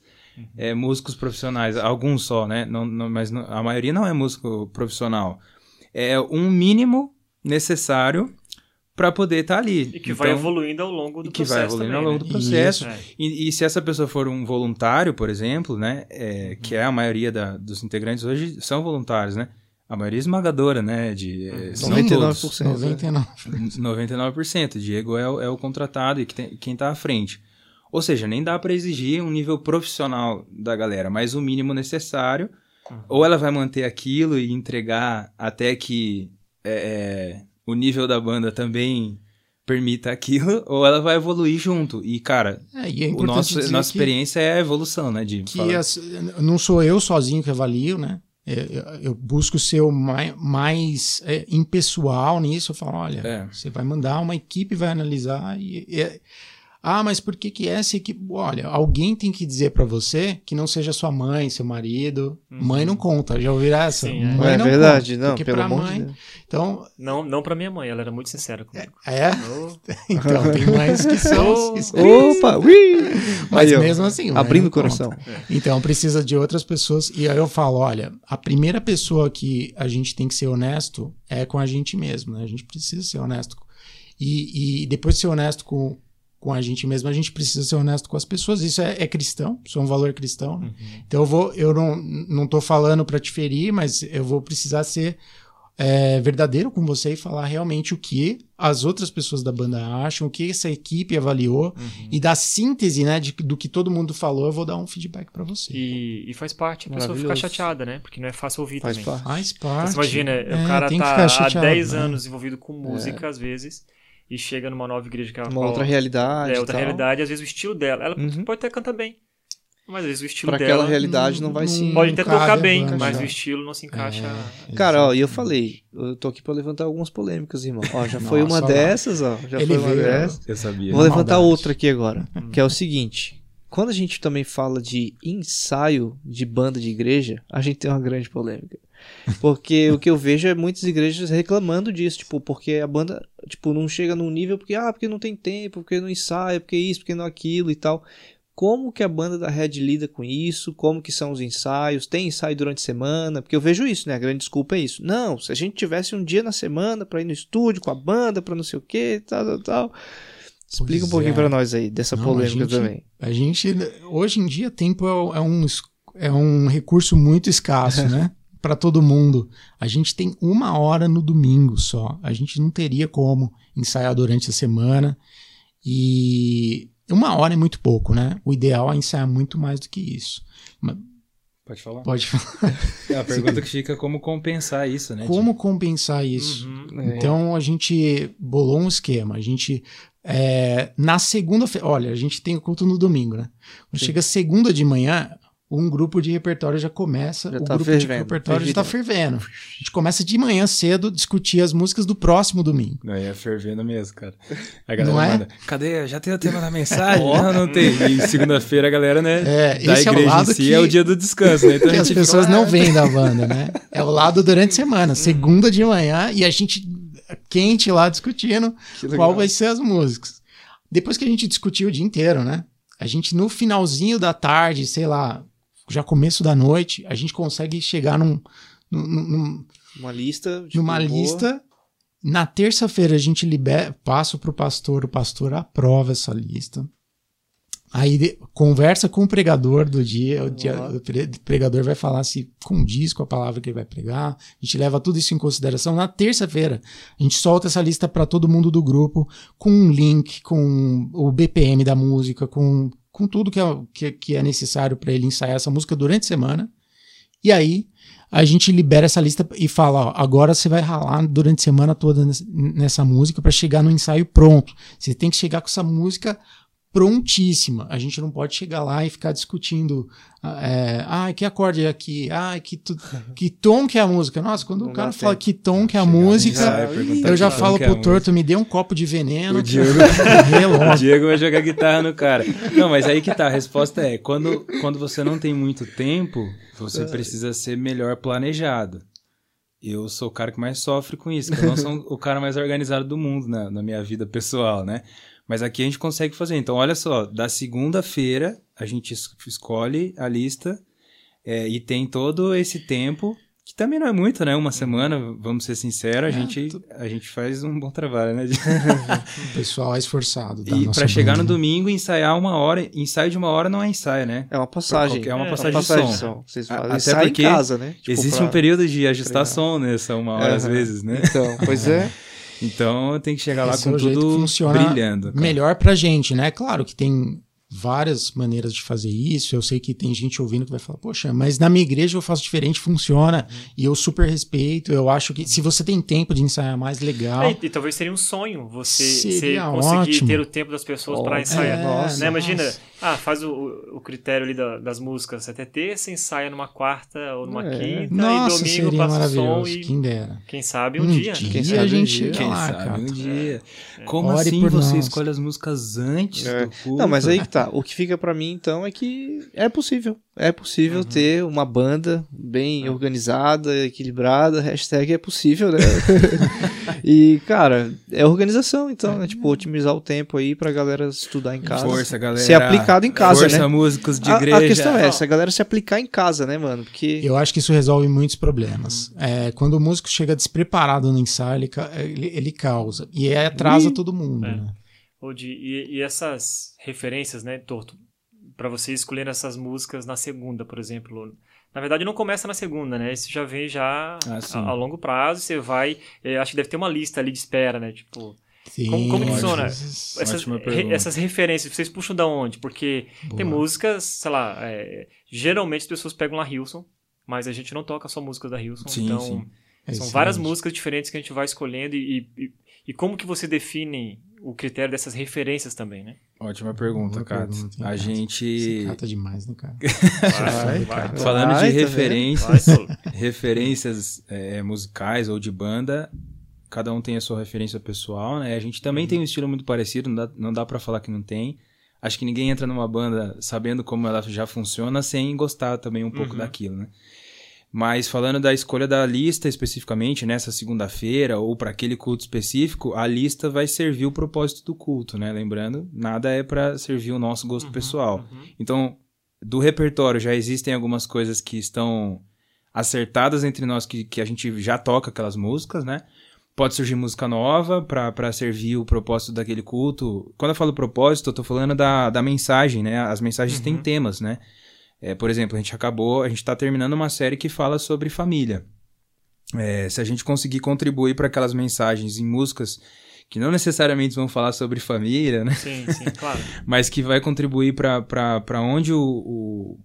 é, músicos profissionais, alguns só, né? Não, não- mas não- a maioria não é músico profissional. É um mínimo necessário para poder estar ali. E que vai Então, evoluindo ao longo do e que processo. vai evoluindo ao também, longo do né? processo. É. E, e se essa pessoa for um voluntário, por exemplo, né? é, que é a maioria da- dos integrantes hoje são voluntários, né? A maioria esmagadora, né? De, é, se não 99%. todos. 99. 99%. Diego é, o- é o contratado e que tem- quem tá à frente. Ou seja, nem dá para exigir um nível profissional da galera, mas o mínimo necessário. Ou ela vai manter aquilo e entregar até que é, é, o nível da banda também permita aquilo, <laughs> ou ela vai evoluir junto. E, cara, É, e é o nosso, nossa que- experiência é a evolução, né? De que as- não sou eu sozinho que avalio, né? É, Eu, eu busco ser o mais, mais é, impessoal nisso. Eu falo, olha, É. você vai mandar, uma equipe vai analisar e, e- ah, mas por que que essa equipe? Olha, alguém tem que dizer pra você que não seja sua mãe, seu marido. Mãe não conta. Já ouviram essa? Sim, é. mãe é não verdade, conta, não, porque pelo mãe. de Deus. Então, Não, não pra minha mãe, ela era muito sincera comigo. é. Oh, <laughs> Então tem mães que são. Opa, ui! Mas Aí, mesmo assim, abrindo o coração. conta. Então precisa de outras pessoas. E aí eu falo: olha, a primeira pessoa que a gente tem que ser honesto é com a gente mesmo, né? A gente precisa ser honesto. E, e depois de ser honesto com, com a gente mesmo, a gente precisa ser honesto com as pessoas. Isso é, é cristão, isso é um valor cristão. né? Então eu vou, eu não, não tô falando para te ferir, mas eu vou precisar ser é, verdadeiro com você e falar realmente o que as outras pessoas da banda acham, o que essa equipe avaliou e da síntese, né, de, do que todo mundo falou, eu vou dar um feedback para você. E, e faz parte a pessoa ficar chateada, né? Porque não é fácil ouvir Faz também. parte. Faz parte. Você imagina, É, o cara tá há chateado, 10 né? anos envolvido com música, às vezes, e chega numa nova igreja que ela Uma outra realidade. é outra e tal. realidade, às vezes o estilo dela. Ela Uhum. pode até cantar bem, mas às vezes o estilo Pra dela aquela realidade não vai se. pode até tocar bem, mas o estilo não se encaixa. É, Cara, ó, e eu falei, eu tô aqui pra levantar algumas polêmicas, irmão. Ó, já foi Nossa, uma olha lá. dessa, ó. Já Ele foi uma veio, dessas. Eu sabia. Vou levantar maldade. outra aqui agora, que é o seguinte. Quando a gente também fala de ensaio de banda de igreja, a gente tem uma grande polêmica. Porque o que eu vejo é muitas igrejas reclamando disso, tipo, porque a banda, tipo, não chega num nível porque ah, porque não tem tempo, porque não ensaia, porque isso, porque não aquilo e tal. Como que a banda da Red lida com isso? Como que são os ensaios? Tem ensaio durante a semana? Porque eu vejo isso, né? A grande desculpa é isso. Não, se a gente tivesse um dia na semana pra ir no estúdio com a banda, pra não sei o que, tal, tal, tal. Explica um Pois pouquinho é. pra nós aí dessa Não, polêmica a gente- também. A gente, hoje em dia, tempo é, é um, é um recurso muito escasso, <laughs> né? Para todo mundo. A gente tem uma hora no domingo só. A gente não teria como ensaiar durante a semana. E uma hora é muito pouco, né? O ideal é ensaiar muito mais do que isso. Pode falar? Pode falar. É a pergunta que fica como compensar isso, né? Como compensar isso? Uhum. É. Então a gente bolou um esquema. A gente. é, na segunda-feira. Olha, a gente tem o culto no domingo, né? Quando Sim. chega segunda de manhã, um grupo de repertório já começa. Já o tá grupo de fervendo, repertório já tá fervendo. A gente começa de manhã cedo a discutir as músicas do próximo domingo. Não, é fervendo mesmo, cara. A galera Não é? manda, cadê? Já tem o tema da <laughs> mensagem? não, não tem. E segunda-feira a galera, né? É, da esse é o igreja lado em si que- é o dia do descanso, né? Então que a as pessoas não veem da banda, né? É o lado durante a semana, segunda de manhã, e a gente quente lá discutindo qual vai ser as músicas. Depois que a gente discutiu o dia inteiro, né? A gente, no finalzinho da tarde, sei lá, já começo da noite, a gente consegue chegar num, num- num- Uma lista. tipo, numa boa. lista. Na terça-feira a gente libera, passa pro pastor, o pastor aprova essa lista. Aí de- conversa com o pregador do dia, o, dia- o pre- pregador vai falar se condiz com a palavra que ele vai pregar. A gente leva tudo isso em consideração. Na terça-feira, a gente solta essa lista para todo mundo do grupo, com um link, com o BPM da música, com, com tudo que é, que, que é necessário para ele ensaiar essa música durante a semana. E aí, a gente libera essa lista e fala, ó, agora você vai ralar durante a semana toda nessa, música para chegar no ensaio pronto. Você tem que chegar com essa música prontíssima. A gente não pode chegar lá e ficar discutindo, ah, é, ah, que acorde é aqui, ah, que, tu- <laughs> que tom que é a música. Nossa, quando Não o cara fala tempo. que tom que é a Chegar música, perguntar eu já falo é pro música. torto, me dê um copo de veneno. O Diego- <laughs> O. Diego vai jogar guitarra no cara. Não, mas aí que tá, a resposta é, quando, quando você não tem muito tempo, você precisa ser melhor planejado. Eu sou o cara que mais sofre com isso, que eu não sou o cara mais organizado do mundo na, na minha vida pessoal, né? Mas aqui a gente consegue fazer. Então, olha só, da segunda-feira a gente es- escolhe a lista é, e tem todo esse tempo, que também não é muito, né? Uma semana, vamos ser sinceros, a, É, gente, a gente faz um bom trabalho, né? <laughs> O pessoal é esforçado. Da E pra chegar no domingo e ensaiar uma hora, ensaio de uma hora não é ensaio, né? É uma passagem. qualquer- é uma É, passagem, uma passagem de de som. som. Vocês fazem até porque em casa, né? Tipo, Existe pra- um período de ajustar treinar. som nessa uma hora às Aham. vezes, né? Então, pois é. <laughs> Então tem que chegar lá Esse é com jeito tudo que funciona brilhando. cara. melhor pra gente, né? Claro que tem várias maneiras de fazer isso. Eu sei que tem gente ouvindo que vai falar, poxa, mas na minha igreja eu faço diferente, funciona. E eu super respeito. Eu acho que se você tem tempo de ensaiar mais legal. É, e, talvez seria um sonho você, você conseguir ótimo. ter o tempo das pessoas Ó, para ensaiar. é, nossa. né? Imagina, nossa. Ah, faz o, o- critério ali da- das músicas até terça, ensaia numa quarta ou numa É. quinta, Nossa, e domingo seria passa o som maravilhoso. e Quem dera. quem sabe um, Um dia. dia. Quem a sabe um gente dia. chega Quem lá, sabe cara. um dia. Como Ore assim por você nós. escolhe as músicas antes É. do culto? Não, mas aí que tá. O que fica pra mim, então, é que é possível. É possível Uhum. ter uma banda bem É. organizada, equilibrada. Hashtag é possível, né? <laughs> e, cara, é organização, então, né? Tipo, otimizar o tempo aí pra galera estudar em casa. Força, galera. Ser aplicado em casa, Força, né? músicos de A- igreja. A, questão é essa, a galera se aplicar em casa, né, mano? Porque. Eu acho que isso resolve muitos problemas. É, quando o músico chega despreparado no ensaio, ele, ele, ele causa. E aí atrasa Ui. todo mundo, É. né? Ou de- e, e essas referências, né, Torto? Pra você escolher essas músicas na segunda, por exemplo. Na verdade, não começa na segunda, né? Isso já vem já Ah, a, a longo prazo. Você vai. eh, acho que deve ter uma lista ali de espera, né? Tipo, Sim, Como- como que funciona? vezes- essas, re- essas referências, vocês puxam da onde? Porque tem Boa. músicas, sei lá, é, geralmente as pessoas pegam lá Hilson, mas a gente não toca só músicas da Hilson. Sim, então, sim. são Excelente. várias músicas diferentes que a gente vai escolhendo e, e, e como que você define o critério dessas referências também, né? Ótima pergunta, Boa cara. pergunta, A cara. gente... Cata demais, né, cara? Vai, vai, cara. Falando Vai, de tá referências, referências é, musicais ou de banda, cada um tem a sua referência pessoal, né? A gente também tem um estilo muito parecido, não dá, não dá para falar que não tem. Acho que ninguém entra numa banda sabendo como ela já funciona sem gostar também um pouco Uhum. daquilo, né? Mas falando da escolha da lista especificamente, nessa segunda-feira ou para aquele culto específico, a lista vai servir o propósito do culto, né? Lembrando, nada é para servir o nosso gosto Uhum, pessoal. uhum. Então, do repertório já existem algumas coisas que estão acertadas entre nós que, que a gente já toca aquelas músicas, né? Pode surgir música nova para servir o propósito daquele culto. Quando eu falo propósito, eu tô falando da, da mensagem, né? As mensagens têm Uhum. temas, né? É, por exemplo, a gente acabou, a gente tá terminando uma série que fala sobre família. É, se a gente conseguir contribuir para aquelas mensagens em músicas que não necessariamente vão falar sobre família, né? Sim, sim, claro. <laughs> mas que vai contribuir para onde o, o,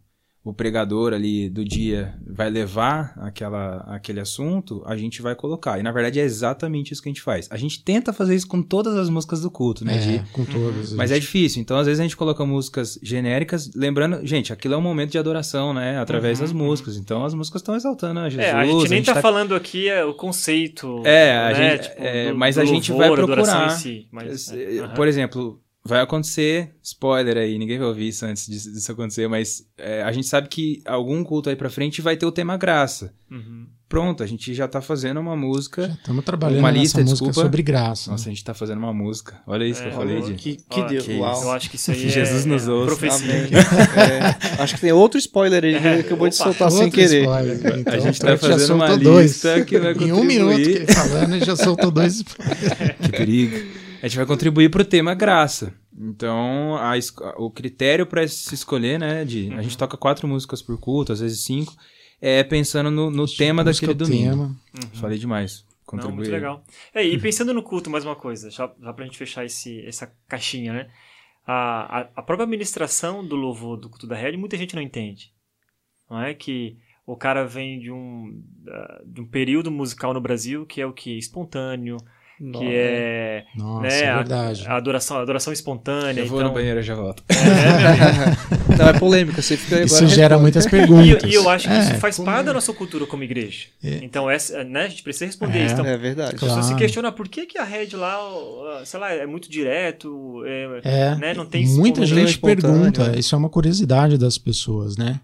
o pregador ali do dia vai levar aquela, aquele assunto, a gente vai colocar. E na verdade é exatamente isso que a gente faz. A gente tenta fazer isso com todas as músicas do culto, né? É, de- com todas. Mas é difícil. Então, às vezes, a gente coloca músicas genéricas, lembrando, gente, aquilo é um momento de adoração, né? Através Uhum, das músicas. Então, as músicas estão exaltando a Jesus. É, a gente nem tá, tá falando aqui é, o conceito. É, a né, gente- tipo, é, do- mas do a gente louvor, vai procurar. Si, mas, é, aham. Por exemplo, vai acontecer, spoiler aí, ninguém vai ouvir isso antes disso, disso acontecer, mas é, a gente sabe que algum culto aí pra frente vai ter o tema graça. Uhum. Pronto, a gente já tá fazendo uma música. Estamos trabalhando Uma nessa lista, música desculpa. sobre graça. Nossa, a gente tá fazendo uma música. Olha isso que É, eu falei, olha de. Que, que Deus, que uau. Eu acho que isso aí Que <laughs> Jesus é, nos é ouça. profecia. Amém. <laughs> É, acho que tem outro spoiler aí que ele acabou de soltar sem querer. spoiler. Então, A gente tá fazendo uma dois. lista que vai Em um minuto que contribuir. ele falando, ele já soltou dois <laughs> spoilers. Que perigo. A gente vai contribuir pro tema graça. Então, a o critério para se escolher, né, de a gente toca quatro músicas por culto, às vezes cinco, é pensando no, no tema daquele o domingo. tema. Falei demais. Não, Contribuir. muito legal. É, e pensando no culto, mais uma coisa, já, já pra gente fechar esse, essa caixinha, né? A, a, a própria administração do louvor do culto da rede, muita gente não entende. Não é que o cara vem de um, de um período musical no Brasil que é o que? Espontâneo, Nossa. que é Nossa, né, é a- verdade. a, adoração, a adoração espontânea. Eu vou então, no banheiro e já volto. Não, <laughs> é polêmica, você fica agora. Isso gera muitas E, perguntas. <laughs> e eu acho que isso É, faz parte da nossa cultura como igreja. É. Então, essa, né, a gente precisa responder É. isso. Então, É verdade. Pessoas se Claro. questionam por que, que a rede lá, sei lá, é muito direto, é, É, né, não tem muita gente pergunta, né? isso é uma curiosidade das pessoas, né?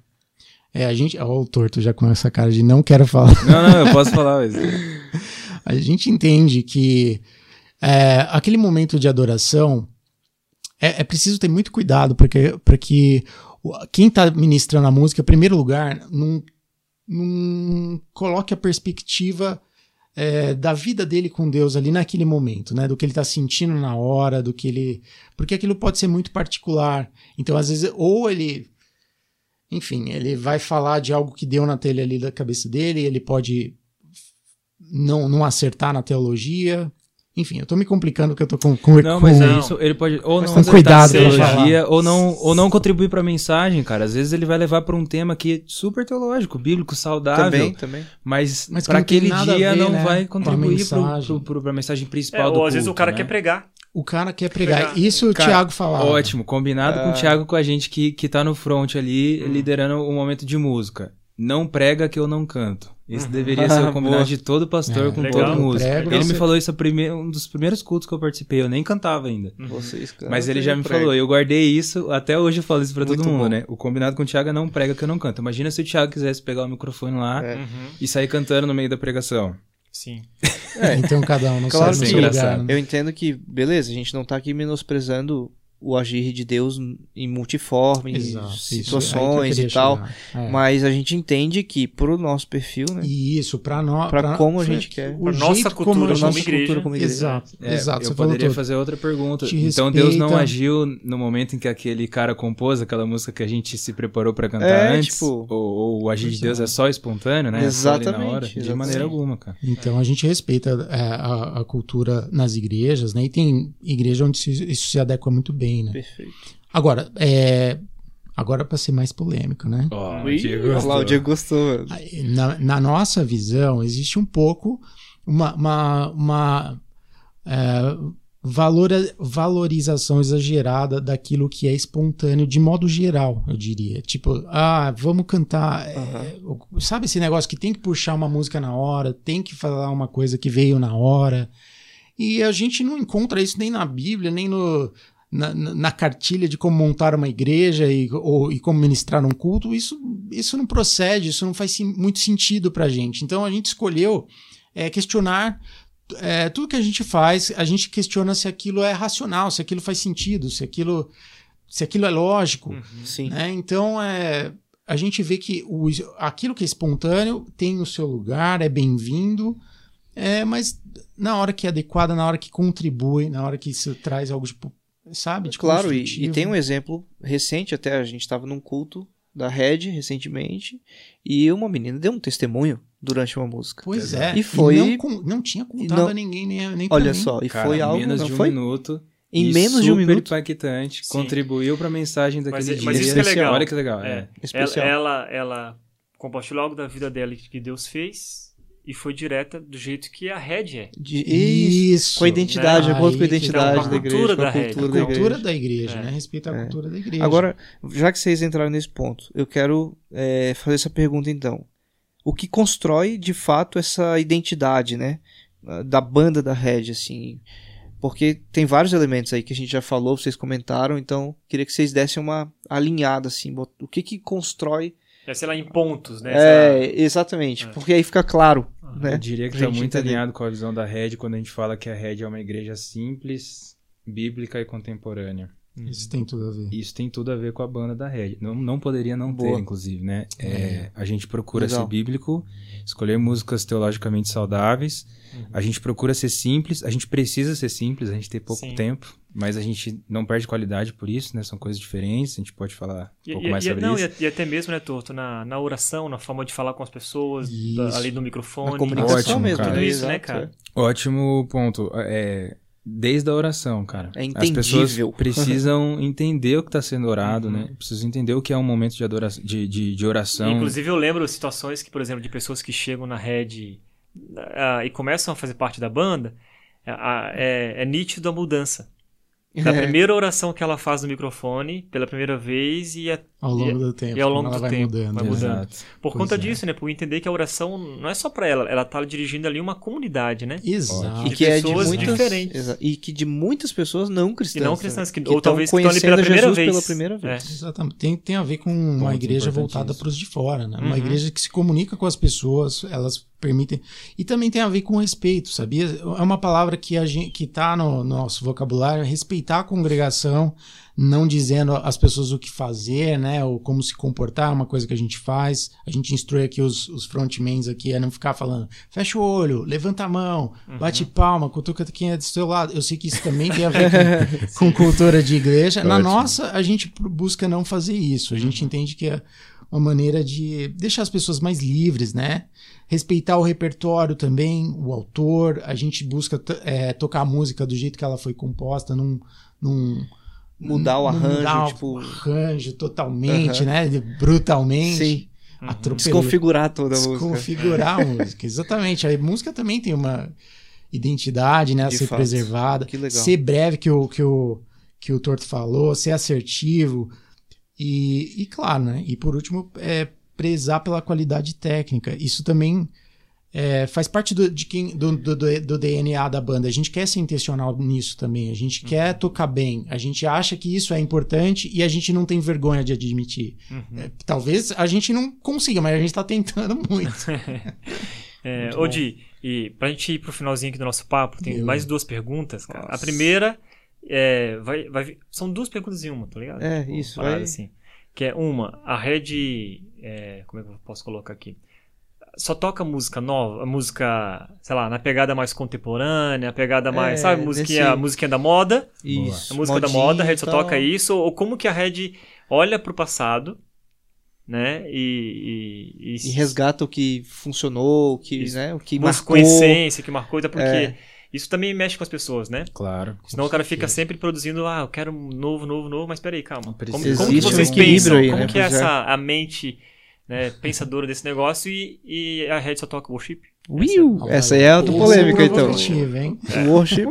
É, a gente, ó, o Torto já com essa cara de não quero falar. Não, não, eu posso falar, mas... <laughs> A gente entende que é, aquele momento de adoração é, é preciso ter muito cuidado para que, quem está ministrando a música, em primeiro lugar, não, não coloque a perspectiva é, da vida dele com Deus ali naquele momento, né? Do que ele está sentindo na hora, do que ele. Porque aquilo pode ser muito particular. Então, às vezes, ou ele. Enfim, ele vai falar de algo que deu na telha ali da cabeça dele, ele pode não, não acertar na teologia. Enfim, eu tô me complicando porque eu tô com, com, Não, com mas é Não. isso, ele pode ou não com acertar cuidado a teologia, ou não, ou não contribuir pra mensagem, cara. Às vezes ele vai levar pra um tema que é super teológico, bíblico, saudável, Também, também. mas, Mas que tem aquele a dia ver, não né, vai com a contribuir pro, mensagem. pro, pro, pra mensagem É, principal ou do às vezes o culto, cara né? quer pregar. O cara quer pregar. Pregar. Isso o Cara, Thiago falava. Ótimo, combinado com Ah. o Thiago com a gente que, que tá no front ali, liderando o momento de música. Não prega que eu não canto. Esse deveria ser o <laughs> combinado de todo pastor É, com legal. todo músico. Prego, ele você- me falou isso a prime... um dos primeiros cultos que eu participei, eu nem cantava ainda. Vocês, cara, Mas ele já me prego. falou, eu guardei isso, até hoje eu falo isso pra todo Muito mundo, bom. né? O combinado com o Thiago é não prega que eu não canto. Imagina se o Thiago quisesse pegar o microfone lá É. Uhum, e sair cantando no meio da pregação. sim. É, Então cada um não Claro sabe que lugar. Né? Eu entendo que, beleza, a gente não tá aqui menosprezando o agir de Deus em multiforme, Exato, isso, situações eu e tal. É. Mas a gente entende que pro nosso perfil, né? E isso, pra nós. Pra como a gente quer. O Pra nossa cultura como a nossa igreja. cultura como igreja. Exato, É, exato. eu Você falou poderia tudo. fazer outra pergunta. Te então Deus não respeita. agiu no momento em que aquele cara compôs aquela música que a gente se preparou pra cantar É, antes? tipo- ou, ou o agir de Deus é só espontâneo, né? É Exatamente, hora? De exatamente. maneira alguma, cara. Então a gente respeita é, a, a cultura nas igrejas, né? E tem igreja onde isso se adequa muito bem, né? Perfeito. Agora, é, agora para ser mais polêmico, né? Ó, Ih, Diego olha lá, gostou. o Diego gostou. Na, na nossa visão, existe um pouco uma, uma, uma é, valora- valorização exagerada daquilo que é espontâneo de modo geral, eu diria. Tipo, ah, vamos cantar. é, o- sabe esse negócio que tem que puxar uma música na hora, tem que falar uma coisa que veio na hora. E a gente não encontra isso nem na Bíblia, nem no, na, na- cartilha de como montar uma igreja e, ou, e como ministrar um culto. Isso, isso não procede, isso não faz sim- muito sentido pra gente. Então a gente escolheu é, questionar é, tudo que a gente faz, a gente questiona se aquilo é racional, se aquilo faz sentido, se aquilo, se aquilo é lógico. Sim. né? Então, é, a gente vê que o, aquilo que é espontâneo tem o seu lugar, é bem-vindo, é, mas na hora que é adequada, na hora que contribui, na hora que isso traz algo, de, sabe? De Claro, e, e tem um exemplo recente, até a gente estava num culto da Red recentemente, e uma menina deu um testemunho durante uma música. Pois é. E foi- não, con- não tinha contado não- a ninguém, nem, nem pra Olha mim. só, e Cara, foi algo, menos não de um foi? minuto, Em E menos de um minuto. impactante, Sim. contribuiu para a mensagem daquele Mas, dia. mas isso que é Especial. legal. Olha que legal. É. É. Ela, Especial. ela, ela compartilhou algo da vida dela que Deus fez e foi direta do jeito que a Red é. De- isso. Com a identidade, né? de acordo com a identidade tá, com a da igreja, cultura com a da cultura A da cultura igreja. da igreja, É. né? Respeita a É. cultura da igreja. Agora, já que vocês entraram nesse ponto, eu quero é, fazer essa pergunta então. O que constrói de fato essa identidade, né? Da banda da Red, assim. Porque tem vários elementos aí que a gente já falou, vocês comentaram, então queria que vocês dessem uma alinhada, assim. O que que constrói. É, sei lá, em pontos, né? É, exatamente. É. Porque aí fica claro, Ah, né? Eu diria que está muito entender. alinhado com a visão da Red quando a gente fala que a Red é uma igreja simples, bíblica e contemporânea. Isso tem tudo a ver. Isso tem tudo a ver com a banda da Red. Não, não poderia não Boa. ter, inclusive, né? É, a gente procura Legal. ser bíblico, escolher músicas teologicamente saudáveis. Uhum. A gente procura ser simples. A gente precisa ser simples, a gente tem pouco Sim. tempo. Mas a gente não perde qualidade por isso, né? São coisas diferentes. A gente pode falar um E, pouco e- mais e- sobre não, isso. e, e até mesmo, né, Torto, na, na oração, na forma de falar com as pessoas, da- ali no microfone. Na comunicação Ótimo, mesmo, cara. Tudo né? isso, né, Exato, cara? Ótimo ponto. É, desde a oração, cara. É As pessoas entendível. <laughs> precisam entender o que está sendo orado, Uhum. né? Precisam entender o que é um momento de, de, de, de oração. Inclusive, eu lembro situações que, por exemplo, de pessoas que chegam na Red ah, e começam a fazer parte da banda, ah, é, é nítido a mudança. Da É. primeira oração que ela faz no microfone, pela primeira vez, e, a- Ao longo do tempo. e ao longo ela do vai tempo, mudando. vai mudando. Exato. por Pois conta é. disso, né? Por entender que a oração não é só pra ela, ela tá dirigindo ali uma comunidade, né? Exato. E de que é de pessoas muitas, diferentes. Exa- e que de muitas pessoas não cristãs. E não né? cristãs, que, que ou talvez que estão ali conhecendo pela primeira Jesus vez. pela primeira vez. É. Exatamente. Tem, tem a ver com uma Ponto igreja voltada para os de fora, né? Uhum. Uma igreja que se comunica com as pessoas, elas permitem. E também tem a ver com respeito, sabia? É uma palavra que a gente que tá no nosso vocabulário, respeitar a congregação, não dizendo às pessoas o que fazer, né? Ou como se comportar, é uma coisa que a gente faz. A gente instrui aqui os, os frontmans aqui a não ficar falando, fecha o olho, levanta a mão, bate palma, cutuca quem é do seu lado. Eu sei que isso também tem a ver com, <laughs> com cultura de igreja. Na Ótimo. nossa, a gente busca não fazer isso. A gente entende que é uma maneira de deixar as pessoas mais livres, né? Respeitar o repertório também, o autor. A gente busca é, tocar a música do jeito que ela foi composta, num. num Mudar o arranjo, mudar tipo- o arranjo totalmente, né? Brutalmente. Sim. Atropelando Desconfigurar toda a música. desconfigurar a música. Exatamente. A música também tem uma identidade, né? A De ser fato. preservada. Que legal. Ser breve, que o, que o, que o Torto falou, ser assertivo. E, e claro, né? E por último, é prezar pela qualidade técnica. Isso também é, faz parte do, de quem, do, do, do- DNA da banda. A gente quer ser intencional nisso também. A gente quer tocar bem. A gente acha que isso é importante e a gente não tem vergonha de admitir. Uhum. É, talvez a gente não consiga, mas a gente tá tentando <laughs> muito. É, Muito ô bom. Di, e pra gente ir pro finalzinho aqui do nosso papo, tem Eu. mais duas perguntas, cara. A Nossa. primeira é, vai, vai, são duas perguntas em uma, tá ligado? É, Tipo, isso, parada vai- assim. Que é uma, a Red, é, como é que eu posso colocar aqui? Só toca música nova, música, sei lá, na pegada mais contemporânea, a pegada mais, É, sabe, musiquinha, desse- musiquinha da moda, Isso. a música da modinha moda, a Red e só tal. toca isso, ou como que a Red olha pro passado, né, e... e, E resgata o que funcionou, o que, né, o que marcou. a essência que marcou, até porque É. isso também mexe com as pessoas, né? Claro. Senão o cara fica sempre produzindo, ah, eu quero um novo, novo, novo, mas peraí, calma. Como, Precisa- como que Existe um vocês equilíbrio pensam? aí, como né? que é é. essa a mente né, pensadora desse negócio e, e a Red só toca worship? Uiu, essa aí é outra polêmica, então. Hein? O worship.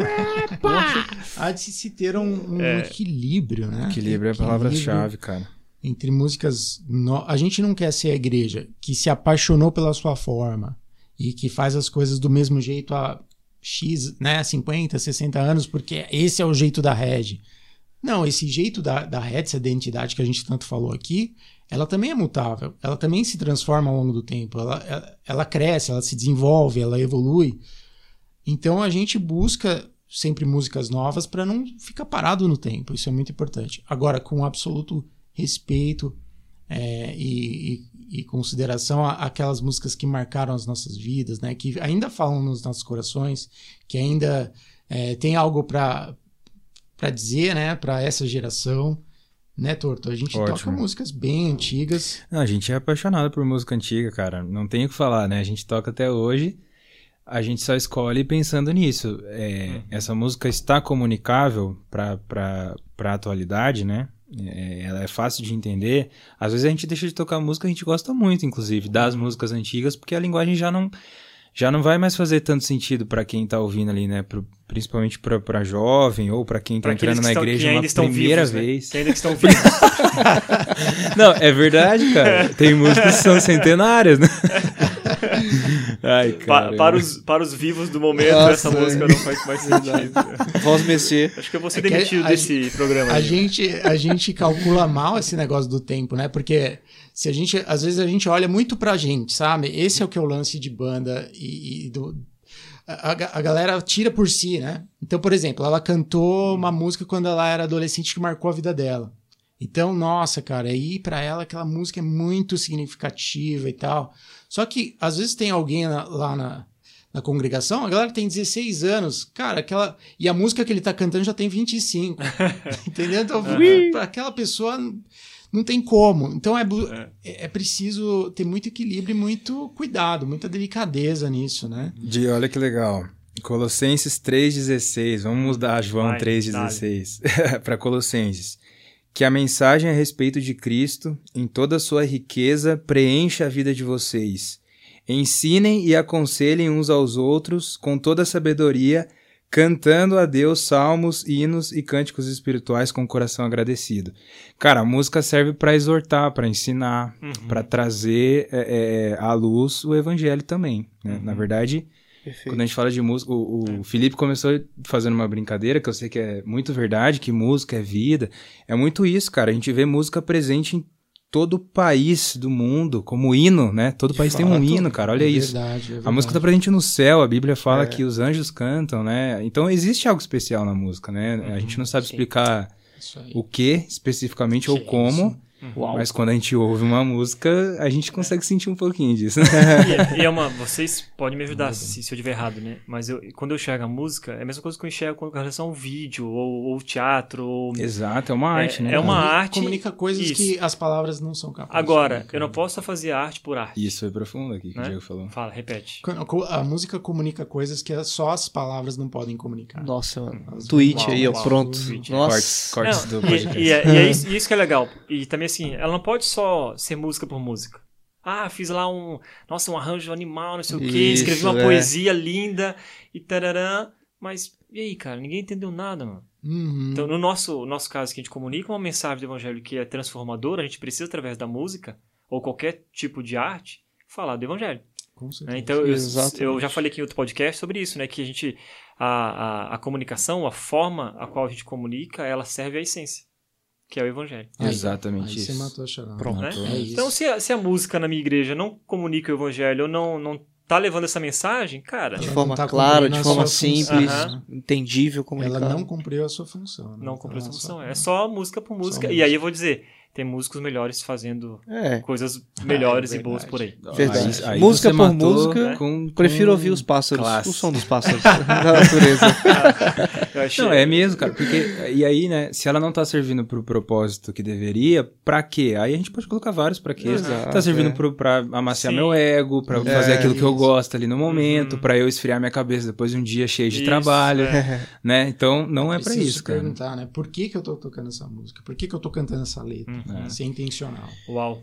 Há de se ter um, um É. equilíbrio, né? Equilíbrio é a palavra-chave, cara. Entre músicas. no- A gente não quer ser a igreja que se apaixonou pela sua forma e que faz as coisas do mesmo jeito há X, né, 50, 60 anos, porque esse é o jeito da Red. Não, esse jeito da, da Red, essa identidade que a gente tanto falou aqui, ela também é mutável. Ela também se transforma ao longo do tempo. Ela, ela, ela cresce, ela se desenvolve, ela evolui. Então a gente busca sempre músicas novas para não ficar parado no tempo. Isso é muito importante. Agora, com absoluto respeito é, e, e- e consideração aquelas músicas que marcaram as nossas vidas, né? Que ainda falam nos nossos corações, que ainda é, tem algo para para dizer, né? Para essa geração, né, Torto? A gente toca Ótimo. músicas bem antigas. Não, a gente é apaixonado por música antiga, cara. Não tem o que falar, né? A gente toca até hoje. a gente só escolhe pensando nisso. É, Uhum. Essa música está comunicável para a atualidade, né? É, ela é fácil de entender. Às vezes a gente deixa de tocar música, a gente gosta muito, inclusive, das músicas antigas, porque a linguagem já não, já não vai mais fazer tanto sentido para quem tá ouvindo ali, né? Pro- principalmente para jovem ou para quem tá Pra entrando que na estão- igreja uma primeira vivos, né? vez. Que ainda estão vivos. <laughs> Não, é verdade, cara. Tem músicas que são centenárias, né? <laughs> Ai, Pa- para, os, para os vivos do momento, Nossa, essa é. música não faz mais sentido. Voz Messier. Acho que eu vou ser É demitido a- desse programa. A aí. gente, a gente calcula mal esse negócio do tempo, né? Porque se a gente, às vezes a gente olha muito pra gente, sabe? Esse é o que é o lance de banda e, e do a, a- a galera tira por si, né? Então, por exemplo, ela cantou uma música quando ela era adolescente que marcou a vida dela. Então, nossa, cara, aí pra ela aquela música é muito significativa e tal. Só que às vezes tem alguém na- lá na, na congregação, a galera tem 16 anos, cara, aquela e a música que ele tá cantando já tem 25. <laughs> Entendeu? Então, pra aquela pessoa não tem como. Então é, É. é, é preciso ter muito equilíbrio e muito cuidado, muita delicadeza nisso, né? De, olha que legal. Colossenses 3,16. Vamos mudar João Vai, 3,16 <laughs> para Colossenses. Que a mensagem a respeito de Cristo, em toda a sua riqueza, preencha a vida de vocês. Ensinem e aconselhem uns aos outros com toda a sabedoria, cantando a Deus salmos, hinos e cânticos espirituais com o coração agradecido. Cara, a música serve para exortar, para ensinar, Uhum. para trazer é, é, à luz o evangelho também. né? Na verdade, Perfeito. quando a gente fala de música, o, o Felipe começou fazendo uma brincadeira que eu sei que é muito verdade, que música é vida. É muito isso, cara. A gente vê música presente em todo o país do mundo, como hino, né? Todo De país tem um fato, hino, cara. Olha é isso. Verdade, é A verdade. música tá presente no céu, a Bíblia fala É. que os anjos cantam, né? Então existe algo especial na música, né? A gente não sabe sim. explicar o que especificamente ou Sim, como, Uau. mas quando a gente ouve uma música, a gente consegue sentir um pouquinho disso, né? <laughs> E, <laughs> e é uma, vocês podem me ajudar se, se eu estiver errado, né? Mas eu, quando eu enxergo a música, é a mesma coisa que eu enxergo com relação ao vídeo, ou, ou teatro, ou... Exato, é uma arte, né? é uma Comunica- arte- Comunica coisas Isso. que as palavras não são capazes. Agora, eu não posso fazer arte por arte. Isso foi profundo aqui que Né? o Diego falou. Fala, repete. A música comunica coisas que só as palavras não podem comunicar. Nossa, mano. As- Tweet Uau, aí, ó, pronto. tweet. Nossa. Cortes, cortes Não, do e, podcast. e é, e <laughs> é isso, e isso que é legal. E também assim, ela não pode só ser música por música. Ah, fiz lá um, nossa, um arranjo animal, não sei o quê, Isso, escrevi uma é. poesia linda e tararã, mas e aí, cara, ninguém entendeu nada, mano. Uhum. Então, no nosso, nosso caso, que a gente comunica uma mensagem do evangelho que é transformadora, a gente precisa, através da música, ou qualquer tipo de arte, falar do evangelho. Com né? certeza. Então, eu, eu já falei aqui em outro podcast sobre isso, né? Que a gente, a, a, a comunicação, a forma a qual a gente comunica, ela serve à essência, que é o evangelho. Aí, Exatamente aí você isso. matou a charada. Pronto. né? É isso. Então, se a, se a música na minha igreja não comunica o evangelho, ou não, não tá levando essa mensagem, cara, De forma tá clara, de a forma sua função. simples, entendível, comunicável. Ela não cumpriu a sua função. né? não cumpre essa Então, função. só- É só música por música. E música. aí eu vou dizer, tem músicos melhores fazendo É, coisas melhores É e boas por aí. Verdade. Aí- aí Música por matou música, com- prefiro com ouvir os pássaros, classe. o som dos <laughs> pássaros <laughs> da natureza. <laughs> Achei- Não, é mesmo, cara, porque e aí, né, se ela não tá servindo pro propósito que deveria, pra quê? Aí a gente pode colocar vários pra quê. Exato, tá servindo é. pro, pra amaciar Sim. meu ego, pra fazer aquilo que eu isso. gosto ali no momento, Uhum. pra eu esfriar minha cabeça depois de um dia cheio de Isso, trabalho, é. né? Então não é pra isso, se cara. perguntar, né? Por que, que eu tô tocando essa música? Por que, que eu tô cantando essa letra? Uhum. Isso é intencional. Uau.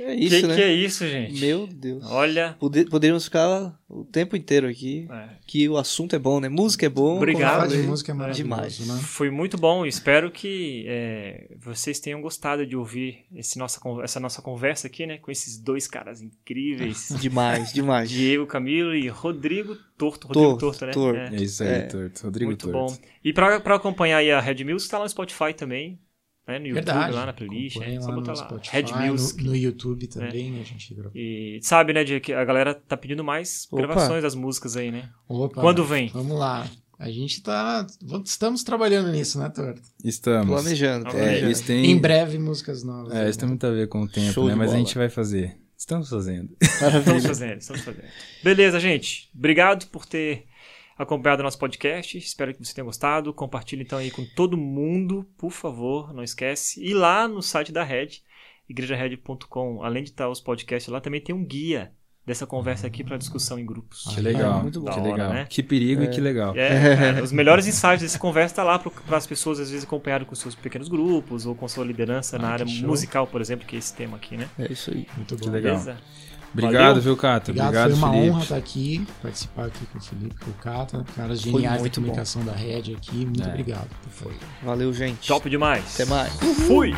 É Que isso, né? que é isso, gente? Meu Deus. Olha. Pode- Poderíamos ficar o tempo inteiro aqui, é, que o assunto é bom, né? Música é bom. Obrigado. De música é maravilhoso, demais. né? Foi muito bom. Espero que é, vocês tenham gostado de ouvir esse nossa, essa nossa conversa aqui, né? Com esses dois caras incríveis. <laughs> Demais, demais. Diego Camilo e Rodrigo Torto. Rodrigo Torto, Torto, né? Torto. É, É isso aí, É. Torto. Rodrigo muito Torto. bom. E pra, pra acompanhar aí a Red Music, tá lá no Spotify também. Né? No YouTube, Verdade. lá na playlist. É, só lá botar no lá. Spotify, Red Music. No, no YouTube também, a gente gravou. E sabe, né, Diego, que a galera tá pedindo mais Opa. gravações das músicas aí, né? Opa, Quando vem? Vamos lá. A gente tá. Estamos trabalhando nisso, né, Torto? Estamos. Planejando, É, tem, Em breve, músicas novas. é, isso tem muito a ver com o tempo, Show né? Mas a bola. gente vai fazer. Estamos fazendo. Estamos fazendo, estamos fazendo. Beleza, gente. Obrigado por ter acompanhado o nosso podcast. Espero que você tenha gostado. Compartilhe então aí com todo mundo, por favor, não esquece. E lá no site da Red, igrejared.com, além de estar os podcasts lá, também tem um guia, dessa conversa aqui para discussão em grupos. Que legal, É, muito bom. que hora, legal. né? Que perigo e que legal. É, cara, os melhores insights dessa conversa tá lá para as pessoas às vezes acompanharem com seus pequenos grupos ou com sua liderança na Ah, área que show. musical, por exemplo, que é esse tema aqui, né? É isso aí. Muito bom. Que legal. Beleza? Obrigado, Valeu. viu, Cata? Obrigado, Obrigado, foi uma Felipe. honra estar aqui, participar aqui com o Felipe, com o Cata, caras geniais da muito bom. comunicação da rede aqui. Muito É. obrigado. Foi. Valeu, gente. Top demais. Até mais. Fui!